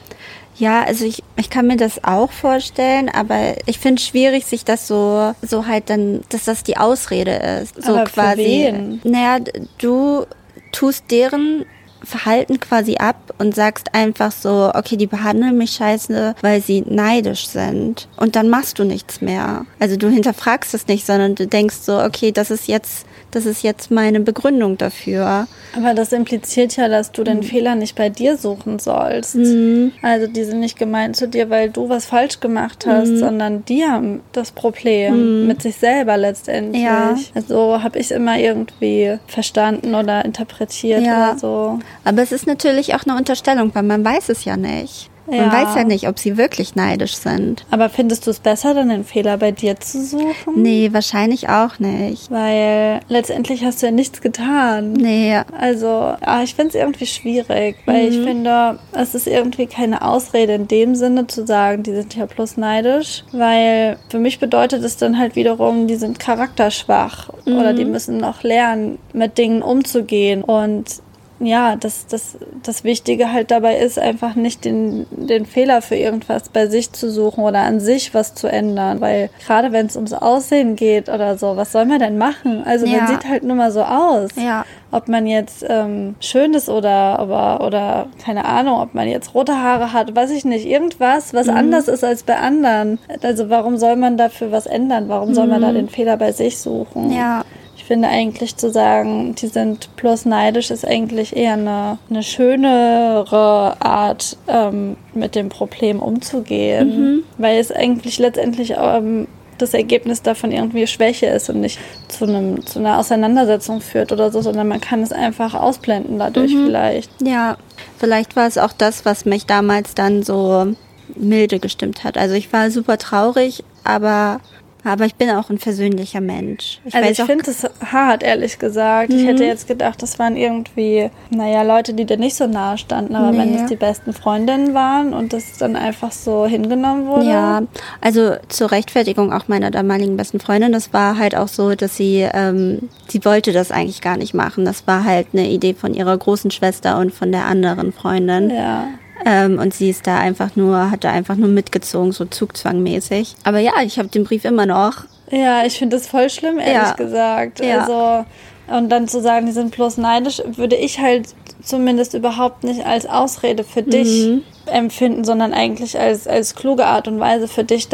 Ja, also ich, ich kann mir das auch vorstellen, aber ich finde es schwierig, sich das so, so halt dann, dass das die Ausrede ist. So aber quasi. Für wen? Naja, du tust deren Verhalten quasi ab und sagst einfach so, okay, die behandeln mich scheiße, weil sie neidisch sind. Und dann machst du nichts mehr. Also du hinterfragst es nicht, sondern du denkst so, okay, das ist jetzt das ist jetzt meine Begründung dafür. Aber das impliziert ja, dass du den mhm. Fehler nicht bei dir suchen sollst. Mhm. Also die sind nicht gemeint zu dir, weil du was falsch gemacht hast, mhm. sondern die haben das Problem mhm. mit sich selber letztendlich. Ja. Also habe ich es immer irgendwie verstanden oder interpretiert ja. oder so. Aber es ist natürlich auch eine Unterstellung, weil man weiß es ja nicht. Ja. Man weiß ja nicht, ob sie wirklich neidisch sind. Aber findest du es besser, dann den Fehler bei dir zu suchen? Nee, wahrscheinlich auch nicht. Weil letztendlich hast du ja nichts getan. Nee. Also, ah, ich finde es irgendwie schwierig, weil mhm. ich finde, es ist irgendwie keine Ausrede in dem Sinne zu sagen, die sind ja bloß neidisch. Weil für mich bedeutet es dann halt wiederum, die sind charakterschwach mhm. oder die müssen noch lernen, mit Dingen umzugehen. Und ja, das, das, das Wichtige halt dabei ist, einfach nicht den, den Fehler für irgendwas bei sich zu suchen oder an sich was zu ändern. Weil gerade wenn es ums Aussehen geht oder so, was soll man denn machen? Also ja. man sieht halt nur mal so aus. Ja. Ob man jetzt ähm, schön ist oder, aber, oder keine Ahnung, ob man jetzt rote Haare hat, weiß ich nicht. Irgendwas, was mhm. anders ist als bei anderen. Also warum soll man dafür was ändern? Warum soll man da mhm. den Fehler bei sich suchen? Ja finde eigentlich zu sagen, die sind bloß neidisch, ist eigentlich eher eine, eine schönere Art, ähm, mit dem Problem umzugehen. Mhm. Weil es eigentlich letztendlich ähm, das Ergebnis davon irgendwie Schwäche ist und nicht zu, einem, zu einer Auseinandersetzung führt oder so, sondern man kann es einfach ausblenden dadurch Mhm. vielleicht. Ja, vielleicht war es auch das, was mich damals dann so milde gestimmt hat. Also ich war super traurig, aber, aber ich bin auch ein versöhnlicher Mensch. Ich also ich finde es hart, ehrlich gesagt. Ich Mhm. hätte jetzt gedacht, das waren irgendwie, naja, Leute, die dir nicht so nahe standen. Aber wenn Nee. das die besten Freundinnen waren und das dann einfach so hingenommen wurde. Ja, also zur Rechtfertigung auch meiner damaligen besten Freundin, das war halt auch so, dass sie, ähm, sie wollte das eigentlich gar nicht machen. Das war halt eine Idee von ihrer großen Schwester und von der anderen Freundin. Ja. Ähm, und sie ist da einfach nur, hat da einfach nur mitgezogen, so zugzwangmäßig. Aber ja, ich habe den Brief immer noch. Ja, ich finde das voll schlimm, ehrlich Ja. gesagt. Ja. Also, und dann zu sagen, die sind bloß neidisch, würde ich halt zumindest überhaupt nicht als Ausrede für dich Mhm. empfinden, sondern eigentlich als, als kluge Art und Weise für dich,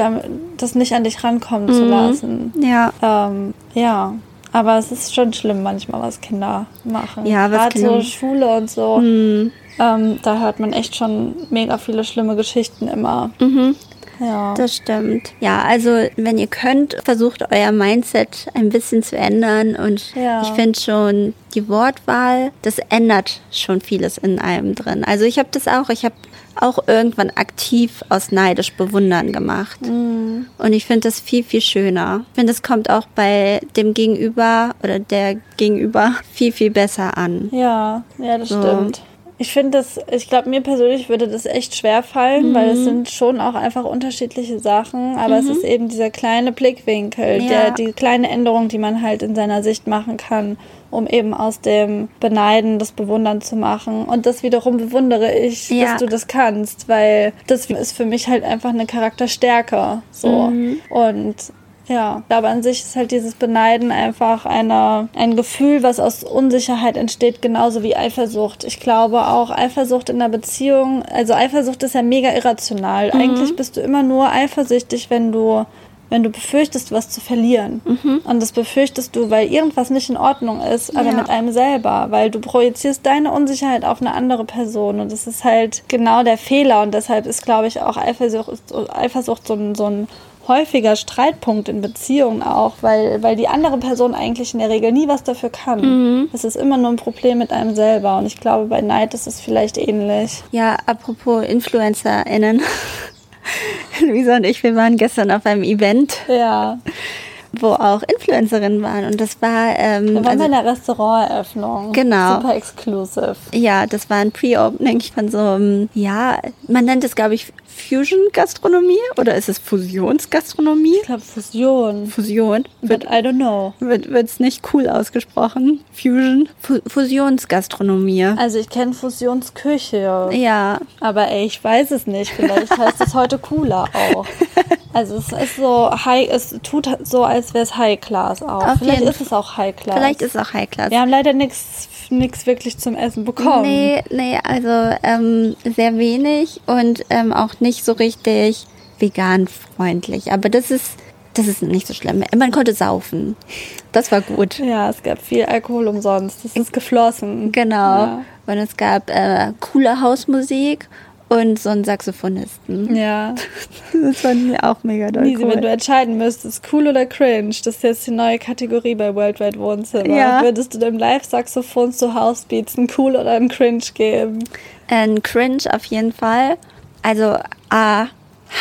das nicht an dich rankommen Mhm. zu lassen. Ja. Ähm, ja. Aber es ist schon schlimm manchmal, was Kinder machen. Ja, was Gerade so Kinder- Schule und so. Mhm. Ähm, da hört man echt schon mega viele schlimme Geschichten immer. Mhm. Ja. Das stimmt. Ja, also wenn ihr könnt, versucht euer Mindset ein bisschen zu ändern. Und Ja. ich finde schon, die Wortwahl, das ändert schon vieles in einem drin. Also ich habe das auch, ich habe auch irgendwann aktiv aus neidisch bewundern gemacht. Mhm. Und ich finde das viel, viel schöner. Ich finde, es kommt auch bei dem Gegenüber oder der Gegenüber viel, viel besser an. Ja, ja, das So. stimmt. Ich finde das, ich glaube, mir persönlich würde das echt schwer fallen, weil Mhm. es sind schon auch einfach unterschiedliche Sachen, aber es ist eben dieser kleine Blickwinkel, Ja. der, die kleine Änderung, die man halt in seiner Sicht machen kann, um eben aus dem Beneiden das Bewundern zu machen. Und das wiederum bewundere ich, Ja. dass du das kannst, weil das ist für mich halt einfach eine Charakterstärke. So. Mhm. Und ja, aber an sich ist halt dieses Beneiden einfach eine, ein Gefühl, was aus Unsicherheit entsteht, genauso wie Eifersucht. Ich glaube auch Eifersucht in einer Beziehung, also Eifersucht ist ja mega irrational. Eigentlich bist du immer nur eifersüchtig, wenn du wenn du befürchtest, was zu verlieren. Und das befürchtest du, weil irgendwas nicht in Ordnung ist, aber Ja. mit einem selber, weil du projizierst deine Unsicherheit auf eine andere Person. Und das ist halt genau der Fehler. Und deshalb ist, glaube ich, auch Eifersucht, Eifersucht so ein, so ein häufiger Streitpunkt in Beziehungen auch, weil, weil die andere Person eigentlich in der Regel nie was dafür kann. Es ist immer nur ein Problem mit einem selber. Und ich glaube, bei Neid ist es vielleicht ähnlich. Ja, apropos InfluencerInnen. Luisa und ich, wir waren gestern auf einem Event, Ja. wo auch Influencerinnen waren. Und das war, ähm, Wir waren also, bei einer Restauranteröffnung. Genau. Super exclusive. ja, das war ein Pre-Opening von so einem, ja, man nennt es, glaube ich, Fusion-Gastronomie oder ist es Fusionsgastronomie? Ich glaube Fusion. Fusion. But I don't know. Wird es nicht cool ausgesprochen? Fusion? Fu Fusionsgastronomie. Also ich kenne Fusionsküche. Ja, Aber ey, ich weiß es nicht. Vielleicht heißt es heute cooler auch. Also es ist so high, es tut so, als wäre es High Class auch. Auf Vielleicht ist es auch High Class. vielleicht ist es auch High Class. Wir haben leider nichts nichts wirklich zum Essen bekommen. Nee, nee, also ähm, sehr wenig und ähm, auch nicht so richtig vegan freundlich. Aber das ist, das ist nicht so schlimm. Man konnte saufen. Das war gut. Ja, es gab viel Alkohol umsonst. Es ist geflossen. Genau. Ja. Und es gab äh, coole Hausmusik und so einen Saxophonisten. Ja. Das fand ich auch mega doll Lisi, cool. wenn du entscheiden müsstest, cool oder cringe, das ist jetzt die neue Kategorie bei Worldwide Wohnzimmer. Ja. Würdest du dem Live-Saxophon zu Housebeats ein cool oder ein cringe geben? Ein Cringe auf jeden Fall. Also A,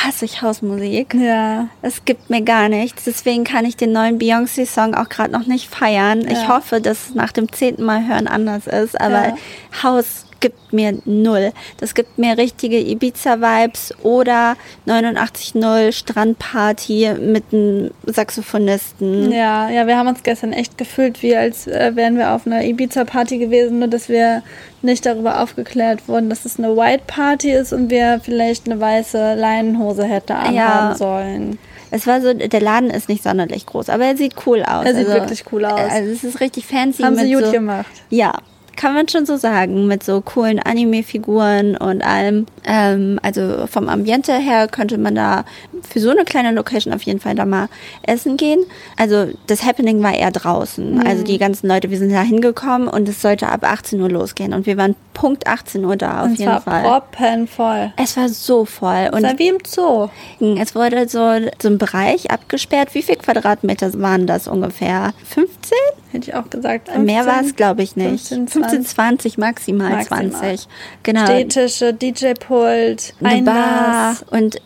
hasse ich Hausmusik. Ja. Es gibt mir gar nichts. Deswegen kann ich den neuen Beyoncé-Song auch gerade noch nicht feiern. Ich Ja. hoffe, dass es nach dem zehnten Mal hören anders ist. Aber Ja. Haus gibt mir null. Das gibt mir richtige Ibiza-Vibes oder 89.0 Strandparty mit einem Saxophonisten. Ja, ja, wir haben uns gestern echt gefühlt, wie als äh, wären wir auf einer Ibiza-Party gewesen, nur dass wir nicht darüber aufgeklärt wurden, dass es eine White Party ist und wir vielleicht eine weiße Leinenhose hätte anhaben Ja. sollen. Es war so, der Laden ist nicht sonderlich groß, aber er sieht cool aus. Er sieht wirklich cool aus. Also es ist richtig fancy. Haben sie gut so, gemacht. Ja, kann man schon so sagen, mit so coolen Anime-Figuren und allem. Ähm, also vom Ambiente her könnte man da für so eine kleine Location auf jeden Fall da mal essen gehen. Also das Happening war eher draußen. Mhm. Also die ganzen Leute, wir sind da hingekommen und es sollte ab 18 Uhr losgehen. Und wir waren Punkt 18 Uhr da, auf Und jeden Fall. proppenvoll. Es war so voll. Und Und wie im Zoo. es wurde so, so ein Bereich abgesperrt. Wie viel Quadratmeter waren das ungefähr? 15? Hätte ich auch gesagt. Mehr 15. war es, glaube ich, nicht. 15, 15, 20, maximal, Maximal. 20. Genau. Stehtische, DJ-Pult, eine Bar und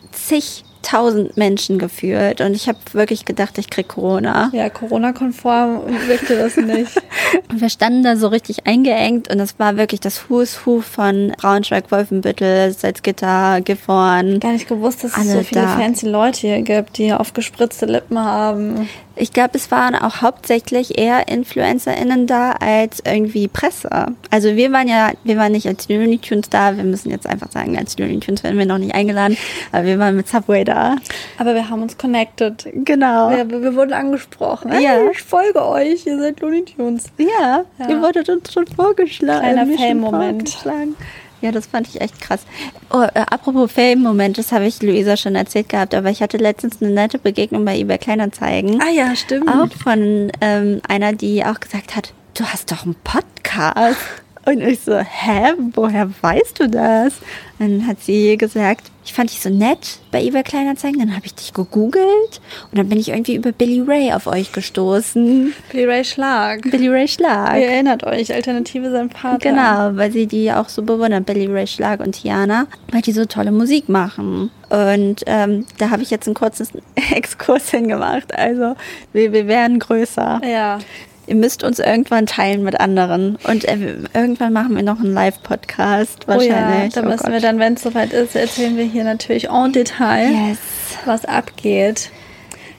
zigtausend Menschen geführt. Und ich habe wirklich gedacht, ich krieg Corona. Ja, Corona-konform wirkte das nicht. Und wir standen da so richtig eingeengt und es war wirklich das Who's Who von Braunschweig, Wolfenbüttel, Salzgitter, Gifhorn. Gar nicht gewusst, dass es so viele da. fancy Leute hier gibt, die aufgespritzte Lippen haben. Ich glaube, es waren auch hauptsächlich eher InfluencerInnen da als irgendwie Presse. Also wir waren ja, wir waren nicht als Looney Tunes da, wir müssen jetzt einfach sagen, als Looney Tunes werden wir noch nicht eingeladen, aber wir waren mit Subway da. Aber wir haben uns connected. Genau. Wir, wir wurden angesprochen. Hey, Ja. ich folge euch, ihr seid Looney Tunes. Ja, Ja. ihr wurdet uns schon vorgeschlagen. Kleiner schon Fame-Moment. Ja, das fand ich echt krass. Oh, äh, apropos Fame-Moment, das habe ich Luisa schon erzählt gehabt, aber ich hatte letztens eine nette Begegnung bei eBay Kleinanzeigen. Ah ja, stimmt. Auch von ähm, einer, die auch gesagt hat, du hast doch einen Podcast. Und ich so, hä, woher weißt du das? Dann hat sie gesagt, ich fand dich so nett bei eBay Kleinanzeigen, dann habe ich dich gegoogelt und dann bin ich irgendwie über Billy Ray auf euch gestoßen. Billy Ray Schlag. Billy Ray Schlag. Ihr erinnert euch, Alternative sein Vater. Genau, weil sie die auch so bewundern, Billy Ray Schlag und Tiana, weil die so tolle Musik machen. Und ähm, da habe ich jetzt einen kurzen Exkurs hingemacht. Also wir, wir werden größer. Ja. Ihr müsst uns irgendwann teilen mit anderen. Und äh, irgendwann machen wir noch einen Live-Podcast Oh ja, wahrscheinlich. da Oh müssen wir Gott. dann, wenn es soweit ist, erzählen wir hier natürlich en Detail, Yes. was abgeht.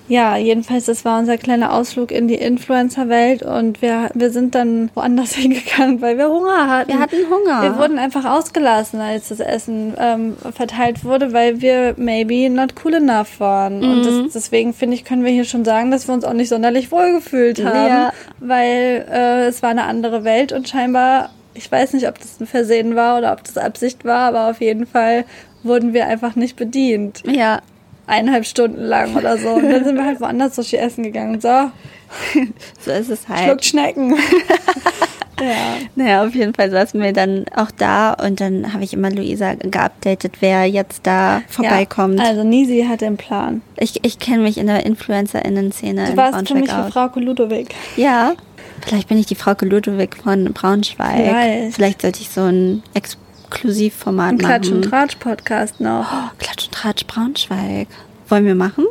Ja, jedenfalls, das war unser kleiner Ausflug in die Influencer-Welt und wir, wir sind dann woanders hingegangen, weil wir Hunger hatten. Wir hatten Hunger. Wir wurden einfach ausgelassen, als das Essen ähm, verteilt wurde, weil wir maybe not cool enough waren. Und Mhm. das, deswegen finde ich, können wir hier schon sagen, dass wir uns auch nicht sonderlich wohl gefühlt haben, Ja. weil äh, es war eine andere Welt und scheinbar, ich weiß nicht, ob das ein Versehen war oder ob das Absicht war, aber auf jeden Fall wurden wir einfach nicht bedient. Ja, Eineinhalb Stunden lang oder so. Und dann sind wir halt woanders Sushi essen gegangen. So, so ist es halt. schluckt Schnecken. ja. Naja, auf jeden Fall saßen wir dann auch da und dann habe ich immer Luisa geupdatet, wer jetzt da vorbeikommt. Ja, also Nisi hat den Plan. Ich, ich kenne mich in der InfluencerInnen-Szene Du warst für mich wie aus. Frau Ludowig. Ja, vielleicht bin ich die Frau Ludwig von Braunschweig. Vielleicht. Vielleicht sollte ich so ein Exklusivformat Ein machen. Klatsch- und Tratsch-Podcast noch. Oh, Klatsch und Tratsch Braunschweig. Wollen wir machen?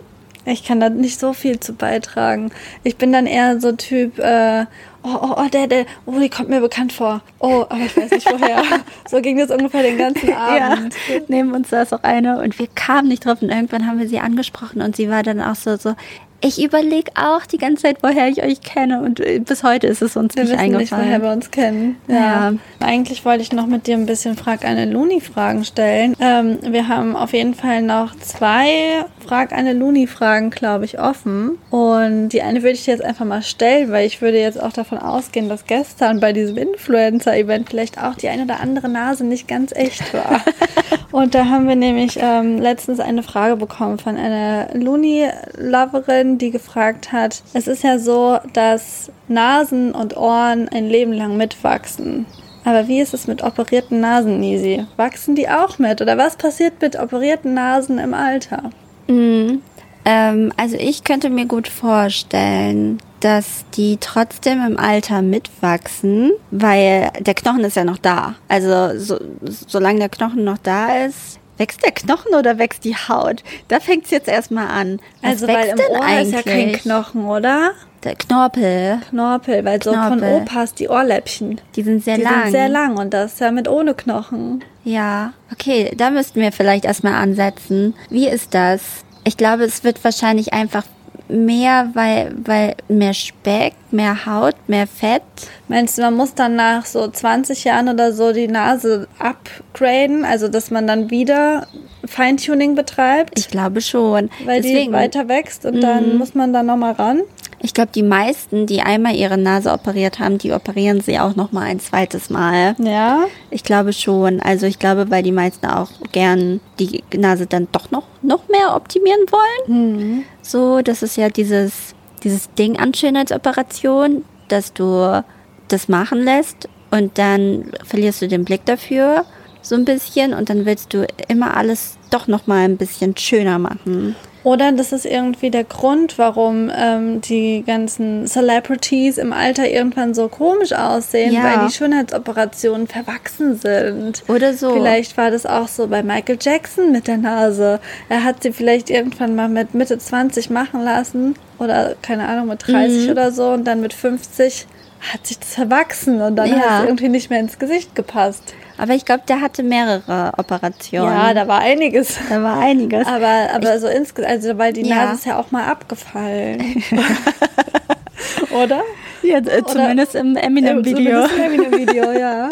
Ich kann da nicht so viel zu beitragen. Ich bin dann eher so Typ, äh, oh, oh, oh, der, der, oh, die kommt mir bekannt vor. Oh, aber ich weiß nicht woher. so ging das ungefähr den ganzen Abend. Ja, neben uns saß auch eine und wir kamen nicht drauf und irgendwann haben wir sie angesprochen und sie war dann auch so, so ich überlege auch die ganze Zeit, woher ich euch kenne und äh, bis heute ist es uns Wir nicht wissen nicht, eingefallen. woher wir uns kennen. Ja. Eigentlich wollte ich noch mit dir ein bisschen Frag eine Luni-Fragen stellen. Ähm, wir haben auf jeden Fall noch zwei Frag eine Luni-Fragen, glaube ich, offen. Und die eine würde ich dir jetzt einfach mal stellen, weil ich würde jetzt auch davon ausgehen, dass gestern bei diesem Influencer-Event vielleicht auch die eine oder andere Nase nicht ganz echt war. Und da haben wir nämlich ähm, letztens eine Frage bekommen von einer Luni-Loverin, die gefragt hat, es ist ja so, dass Nasen und Ohren ein Leben lang mitwachsen. Aber wie ist es mit operierten Nasen, Nisi? Wachsen die auch mit? Oder was passiert mit operierten Nasen im Alter? Mhm. Ähm, also ich könnte mir gut vorstellen, dass die trotzdem im Alter mitwachsen, weil der Knochen ist ja noch da. Also so, solange der Knochen noch da ist, wächst der Knochen oder wächst die Haut? Da fängt es jetzt erstmal an. Was also, weil im Ohr ist ja kein eigentlich? Knochen, oder? Der Knorpel, Knorpel, weil so von Knorpel. Opas die Ohrläppchen. die sind sehr die lang. sind sehr lang und das ja mit ohne Knochen. Ja, okay, da müssten wir vielleicht erstmal ansetzen. Wie ist das? Ich glaube, es wird wahrscheinlich einfach mehr, weil, weil mehr Speck, mehr Haut, mehr Fett. Meinst du, man muss dann nach so 20 Jahren oder so die Nase upgraden, also dass man dann wieder Feintuning betreibt, Ich glaube schon. weil Deswegen, die weiter wächst und dann muss man da nochmal ran? Ich glaube, die meisten, die einmal ihre Nase operiert haben, die operieren sie auch noch mal ein zweites Mal. Ja. Ich glaube schon. Also ich glaube, weil die meisten auch gern die Nase dann doch noch, noch mehr optimieren wollen. So, das ist ja dieses, dieses Ding an Schönheitsoperation, dass du das machen lässt und dann verlierst du den Blick dafür so ein bisschen und dann willst du immer alles doch noch mal ein bisschen schöner machen. Oder das ist irgendwie der Grund, warum ähm, die ganzen Celebrities im Alter irgendwann so komisch aussehen, Ja. weil die Schönheitsoperationen verwachsen sind. Oder so. Vielleicht war das auch so bei Michael Jackson mit der Nase. Er hat sie vielleicht irgendwann mal mit Mitte 20 machen lassen oder keine Ahnung mit 30 oder so und dann mit 50 hat sich das verwachsen und dann Ja. hat es irgendwie nicht mehr ins Gesicht gepasst. Aber ich glaube, der hatte mehrere Operationen. Ja, da war einiges. da war einiges. Aber, aber so insgesamt, also weil die Ja. Nase ist ja auch mal abgefallen. Oder? ja, äh, zumindest im Eminem-Video. Zumindest im Eminem-Video, ja.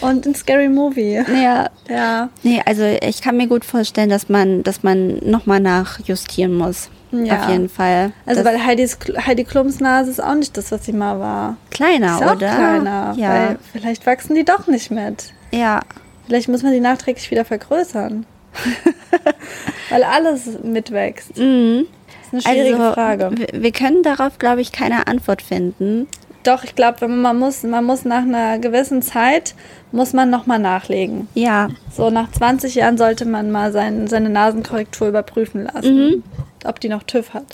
Und ein Scary Movie. Ja. Ja. Nee, also ich kann mir gut vorstellen, dass man, dass man nochmal nachjustieren muss. Ja. Auf jeden Fall. Also das weil Heidis, Heidi Klums Nase ist auch nicht das, was sie mal war. kleiner, Ist oder? kleiner. Ja. Weil vielleicht wachsen die doch nicht mit. Ja. Vielleicht muss man die nachträglich wieder vergrößern. weil alles mitwächst. Mhm. Das ist eine schwierige also, Frage. Wir, können darauf, glaube ich, keine Antwort finden. Doch, ich glaube, man muss, man muss nach einer gewissen Zeit, muss man nochmal nachlegen. Ja. So nach 20 Jahren sollte man mal sein, seine Nasenkorrektur überprüfen lassen. Mhm. Ob die noch TÜV hat.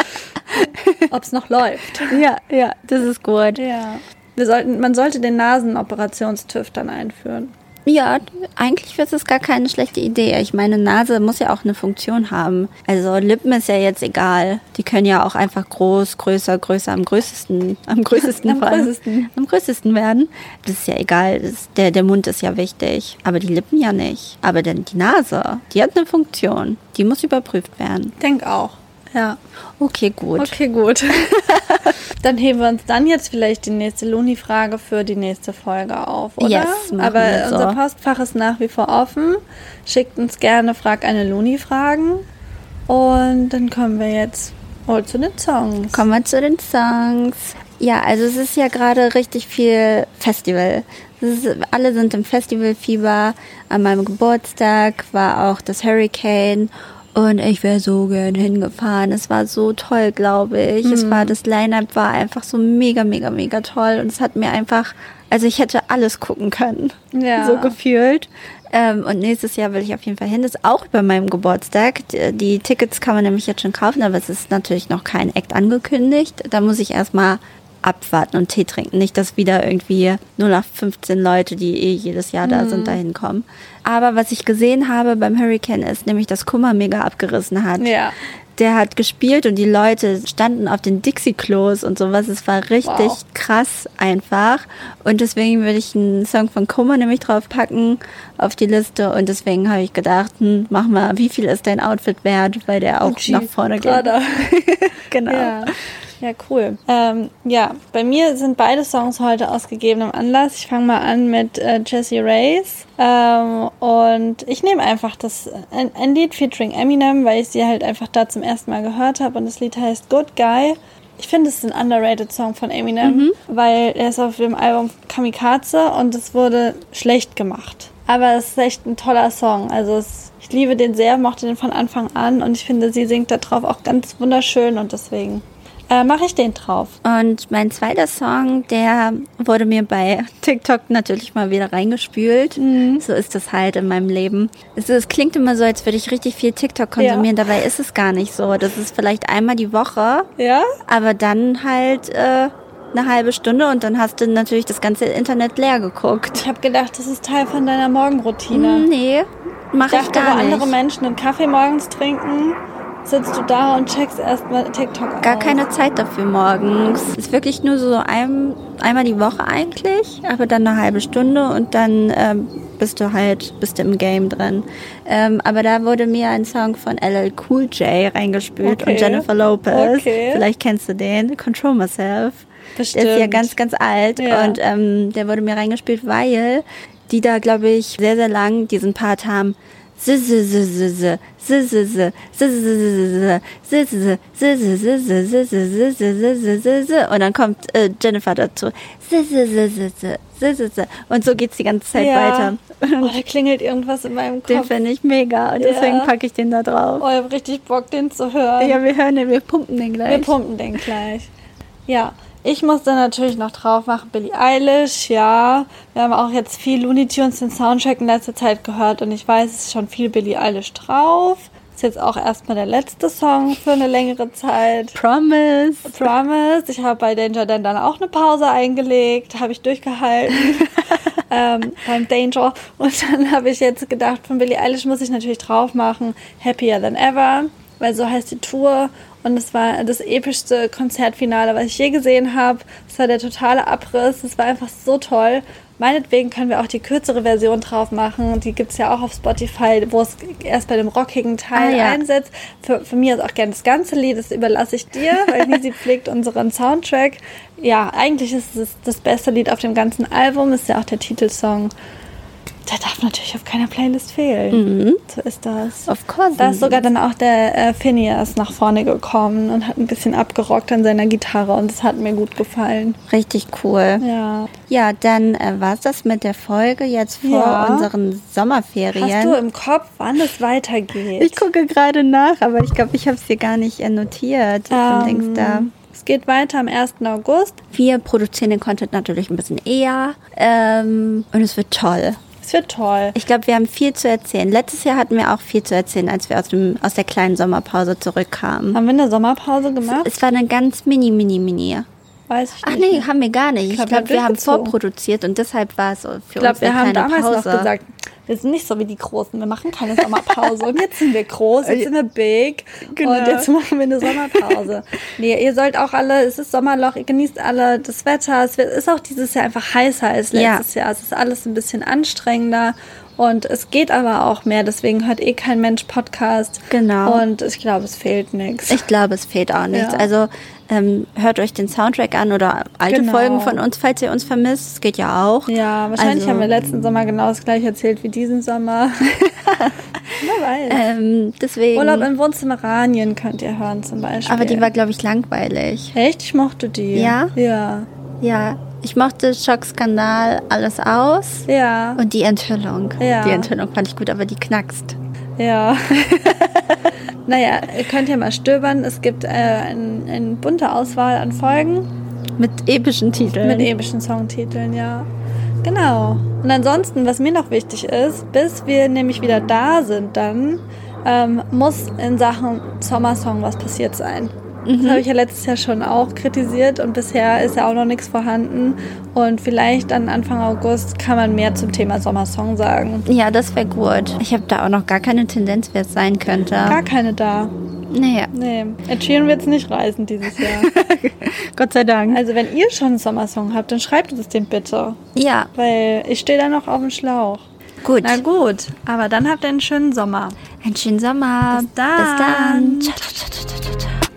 Ob es noch läuft. Ja, ja, das ist gut. Ja. Wir sollten, man sollte den Nasenoperations-TÜV dann einführen. Ja, eigentlich ist es gar keine schlechte Idee. Ich meine, Nase muss ja auch eine Funktion haben. Also Lippen ist ja jetzt egal. Die können ja auch einfach groß, größer, größer, am größten, am größten, Am größten. am größten werden. Das ist ja egal. Das, der, der Mund ist ja wichtig. Aber die Lippen ja nicht. Aber denn die Nase, die hat eine Funktion. Die muss überprüft werden. Denk auch. Ja. Okay, gut. Okay, gut. dann heben wir uns dann jetzt vielleicht die nächste Luni-Frage für die nächste Folge auf, oder? Yes, Aber so. unser Postfach ist nach wie vor offen. Schickt uns gerne Frag eine Luni-Fragen. Und dann kommen wir jetzt wohl zu den Songs. Kommen wir zu den Songs. Ja, also es ist ja gerade richtig viel Festival. Es ist, alle sind im Festivalfieber. An meinem Geburtstag war auch das Hurricane und ich wäre so gern hingefahren. Es war so toll, glaube ich. Es war das Line-up war einfach so mega, mega, mega toll und es hat mir einfach, also ich hätte alles gucken können, Ja. so gefühlt. Ähm, und nächstes Jahr will ich auf jeden Fall hin. Das ist auch über meinem Geburtstag. Die, die Tickets kann man nämlich jetzt schon kaufen, aber es ist natürlich noch kein Act angekündigt. Da muss ich erstmal abwarten und Tee trinken. Nicht, dass wieder irgendwie nur nach 15 Leute, die eh jedes Jahr da sind, da hinkommen. Aber was ich gesehen habe beim Hurricane ist nämlich, dass Kummer mega abgerissen hat. Ja. Der hat gespielt und die Leute standen auf den Dixie-Klos und sowas. Es war richtig Wow. krass einfach. Und deswegen würde ich einen Song von Kummer nämlich draufpacken auf die Liste. Und deswegen habe ich gedacht, hm, mach mal, wie viel ist dein Outfit wert? Weil der auch Gucci, nach vorne geht. Genau. Ja. Ja, cool. Ähm, ja, bei mir sind beide Songs heute aus gegebenem Anlass. Ich fange mal an mit äh, Jessie Reyes. Ähm, und ich nehme einfach das ein, ein Lied featuring Eminem, weil ich sie halt einfach da zum ersten Mal gehört habe. Und das Lied heißt Good Guy. Ich finde, es ist ein underrated Song von Eminem, weil er ist auf dem Album Kamikaze und es wurde schlecht gemacht. Aber es ist echt ein toller Song. Also es, ich liebe den sehr, mochte den von Anfang an und ich finde, sie singt da drauf auch ganz wunderschön und deswegen äh, mache ich den drauf. Und mein zweiter Song, der wurde mir bei TikTok natürlich mal wieder reingespült. Mhm. So ist das halt in meinem Leben. Es, es klingt immer so, als würde ich richtig viel TikTok konsumieren. Dabei ist es gar nicht so. Das ist vielleicht einmal die Woche, Ja? aber dann halt äh, eine halbe Stunde und dann hast du natürlich das ganze Internet leer geguckt. Ich habe gedacht, das ist Teil von deiner Morgenroutine. Nee, Ich mache ich gar nicht. andere Menschen einen Kaffee morgens trinken, sitzt du da und checkst erstmal TikTok Gar aus. keine Zeit dafür morgens. Ist wirklich nur so ein, einmal die Woche eigentlich, aber dann eine halbe Stunde und dann ähm, bist du halt bist du im Game drin. Ähm, aber da wurde mir ein Song von LL Cool J reingespült Okay. und Jennifer Lopez. Okay. Vielleicht kennst du den. Control Myself. Bestimmt. Der ist ja ganz, ganz alt Ja. und ähm, der wurde mir reingespielt, weil die da, glaube ich, sehr, sehr lang diesen Part haben. Und dann kommt äh, Jennifer dazu. Und so geht's die ganze Zeit weiter. Oh, da klingelt irgendwas in meinem Den Kopf. finde ich mega und deswegen packe ich den da drauf. Oh, ich hab richtig Bock, den zu hören. Ja, wir hören den, wir pumpen den gleich. Wir pumpen den gleich. Ja, ich musste natürlich noch drauf machen, Billie Eilish, ja. Wir haben auch jetzt viel Looney Tunes, den Soundtrack in letzter Zeit gehört und ich weiß, es ist schon viel Billie Eilish drauf. Ist jetzt auch erstmal der letzte Song für eine längere Zeit. Promise. Promise. Ich habe bei Danger Dan dann auch eine Pause eingelegt, habe ich durchgehalten ähm, beim Danger. Und dann habe ich jetzt gedacht, von Billie Eilish muss ich natürlich drauf machen, Happier Than Ever, weil so heißt die Tour. Und es war das epischste Konzertfinale, was ich je gesehen habe. Es war der totale Abriss. Es war einfach so toll. Meinetwegen können wir auch die kürzere Version drauf machen. Die gibt es ja auch auf Spotify, wo es erst bei dem rockigen Teil Ah, ja. einsetzt. Für, für mich ist auch gerne das ganze Lied, das überlasse ich dir, weil Nisi pflegt unseren Soundtrack. Ja, eigentlich ist es das beste Lied auf dem ganzen Album, ist ja auch der Titelsong. Der darf natürlich auf keiner Playlist fehlen. So ist das. Of course. Da ist sogar dann auch der äh, Phineas nach vorne gekommen und hat ein bisschen abgerockt an seiner Gitarre und das hat mir gut gefallen. Richtig cool. Ja. Ja, dann äh, war es das mit der Folge jetzt vor Ja. unseren Sommerferien. Hast du im Kopf, wann es weitergeht? ich gucke gerade nach, aber ich glaube, ich habe es hier gar nicht äh, notiert. Ähm, Dings da. Es geht weiter am 1. August. Wir produzieren den Content natürlich ein bisschen eher ähm, und es wird toll. Es wird toll. Ich glaube, wir haben viel zu erzählen. Letztes Jahr hatten wir auch viel zu erzählen, als wir aus, dem, aus der kleinen Sommerpause zurückkamen. Haben wir eine Sommerpause gemacht? Es war eine ganz mini, mini, mini. Weiß ich Ach nicht. nee, haben wir gar nicht. Ich glaub, glaube, wir wir haben vorproduziert und deshalb war es für Ich glaube, uns wir haben damals Pause. noch gesagt, wir sind nicht so wie die Großen, wir machen keine Sommerpause. und jetzt sind wir groß, jetzt sind wir big Genau. und jetzt machen wir eine Sommerpause. nee, ihr sollt auch alle, es ist Sommerloch, ihr genießt alle das Wetter. Es ist auch dieses Jahr einfach heißer als Ja. letztes Jahr. Es ist alles ein bisschen anstrengender und es geht aber auch mehr. Deswegen hört eh kein Mensch Podcast. Genau. Und ich glaube, es fehlt nichts. Ich glaube, es fehlt auch nichts. Ja. Also ähm, hört euch den Soundtrack an oder alte Genau. Folgen von uns, falls ihr uns vermisst. Es geht ja auch. Ja, wahrscheinlich Also, haben wir letzten Sommer genau das gleiche erzählt wie diesen Sommer. Wer weiß. Ähm, deswegen. Urlaub in Wohnzimmeranien könnt ihr hören zum Beispiel. aber die war, glaube ich, langweilig. Echt? Ich mochte die. Ja? Ja. Ja, ich mochte Schockskandal alles aus. Ja. Und die Enthüllung. Ja. Die Enthüllung fand ich gut, aber die knackst. Ja. naja, ihr könnt ja mal stöbern. Es gibt äh, ein, eine bunte Auswahl an Folgen Mit epischen Titeln. mit epischen Songtiteln, ja. Genau. Und ansonsten, was mir noch wichtig ist, bis wir nämlich wieder da sind, dann ähm, muss in Sachen Sommersong was passiert sein. Das habe ich ja letztes Jahr schon auch kritisiert und bisher ist ja auch noch nichts vorhanden. Und vielleicht dann Anfang August kann man mehr zum Thema Sommersong sagen. ja, das wäre gut. Ich habe da auch noch gar keine Tendenz, wer es sein könnte. Gar keine da. Naja, Nee, Ed Sheeran wird es nicht reisen dieses Jahr. Gott sei Dank. also wenn ihr schon einen Sommersong habt, dann schreibt uns den bitte. ja, Weil ich stehe da noch auf dem Schlauch. gut. Na gut, aber dann habt ihr einen schönen Sommer. Einen schönen Sommer. Bis dann. Bis dann. Ciao, ciao, ciao, ciao, ciao.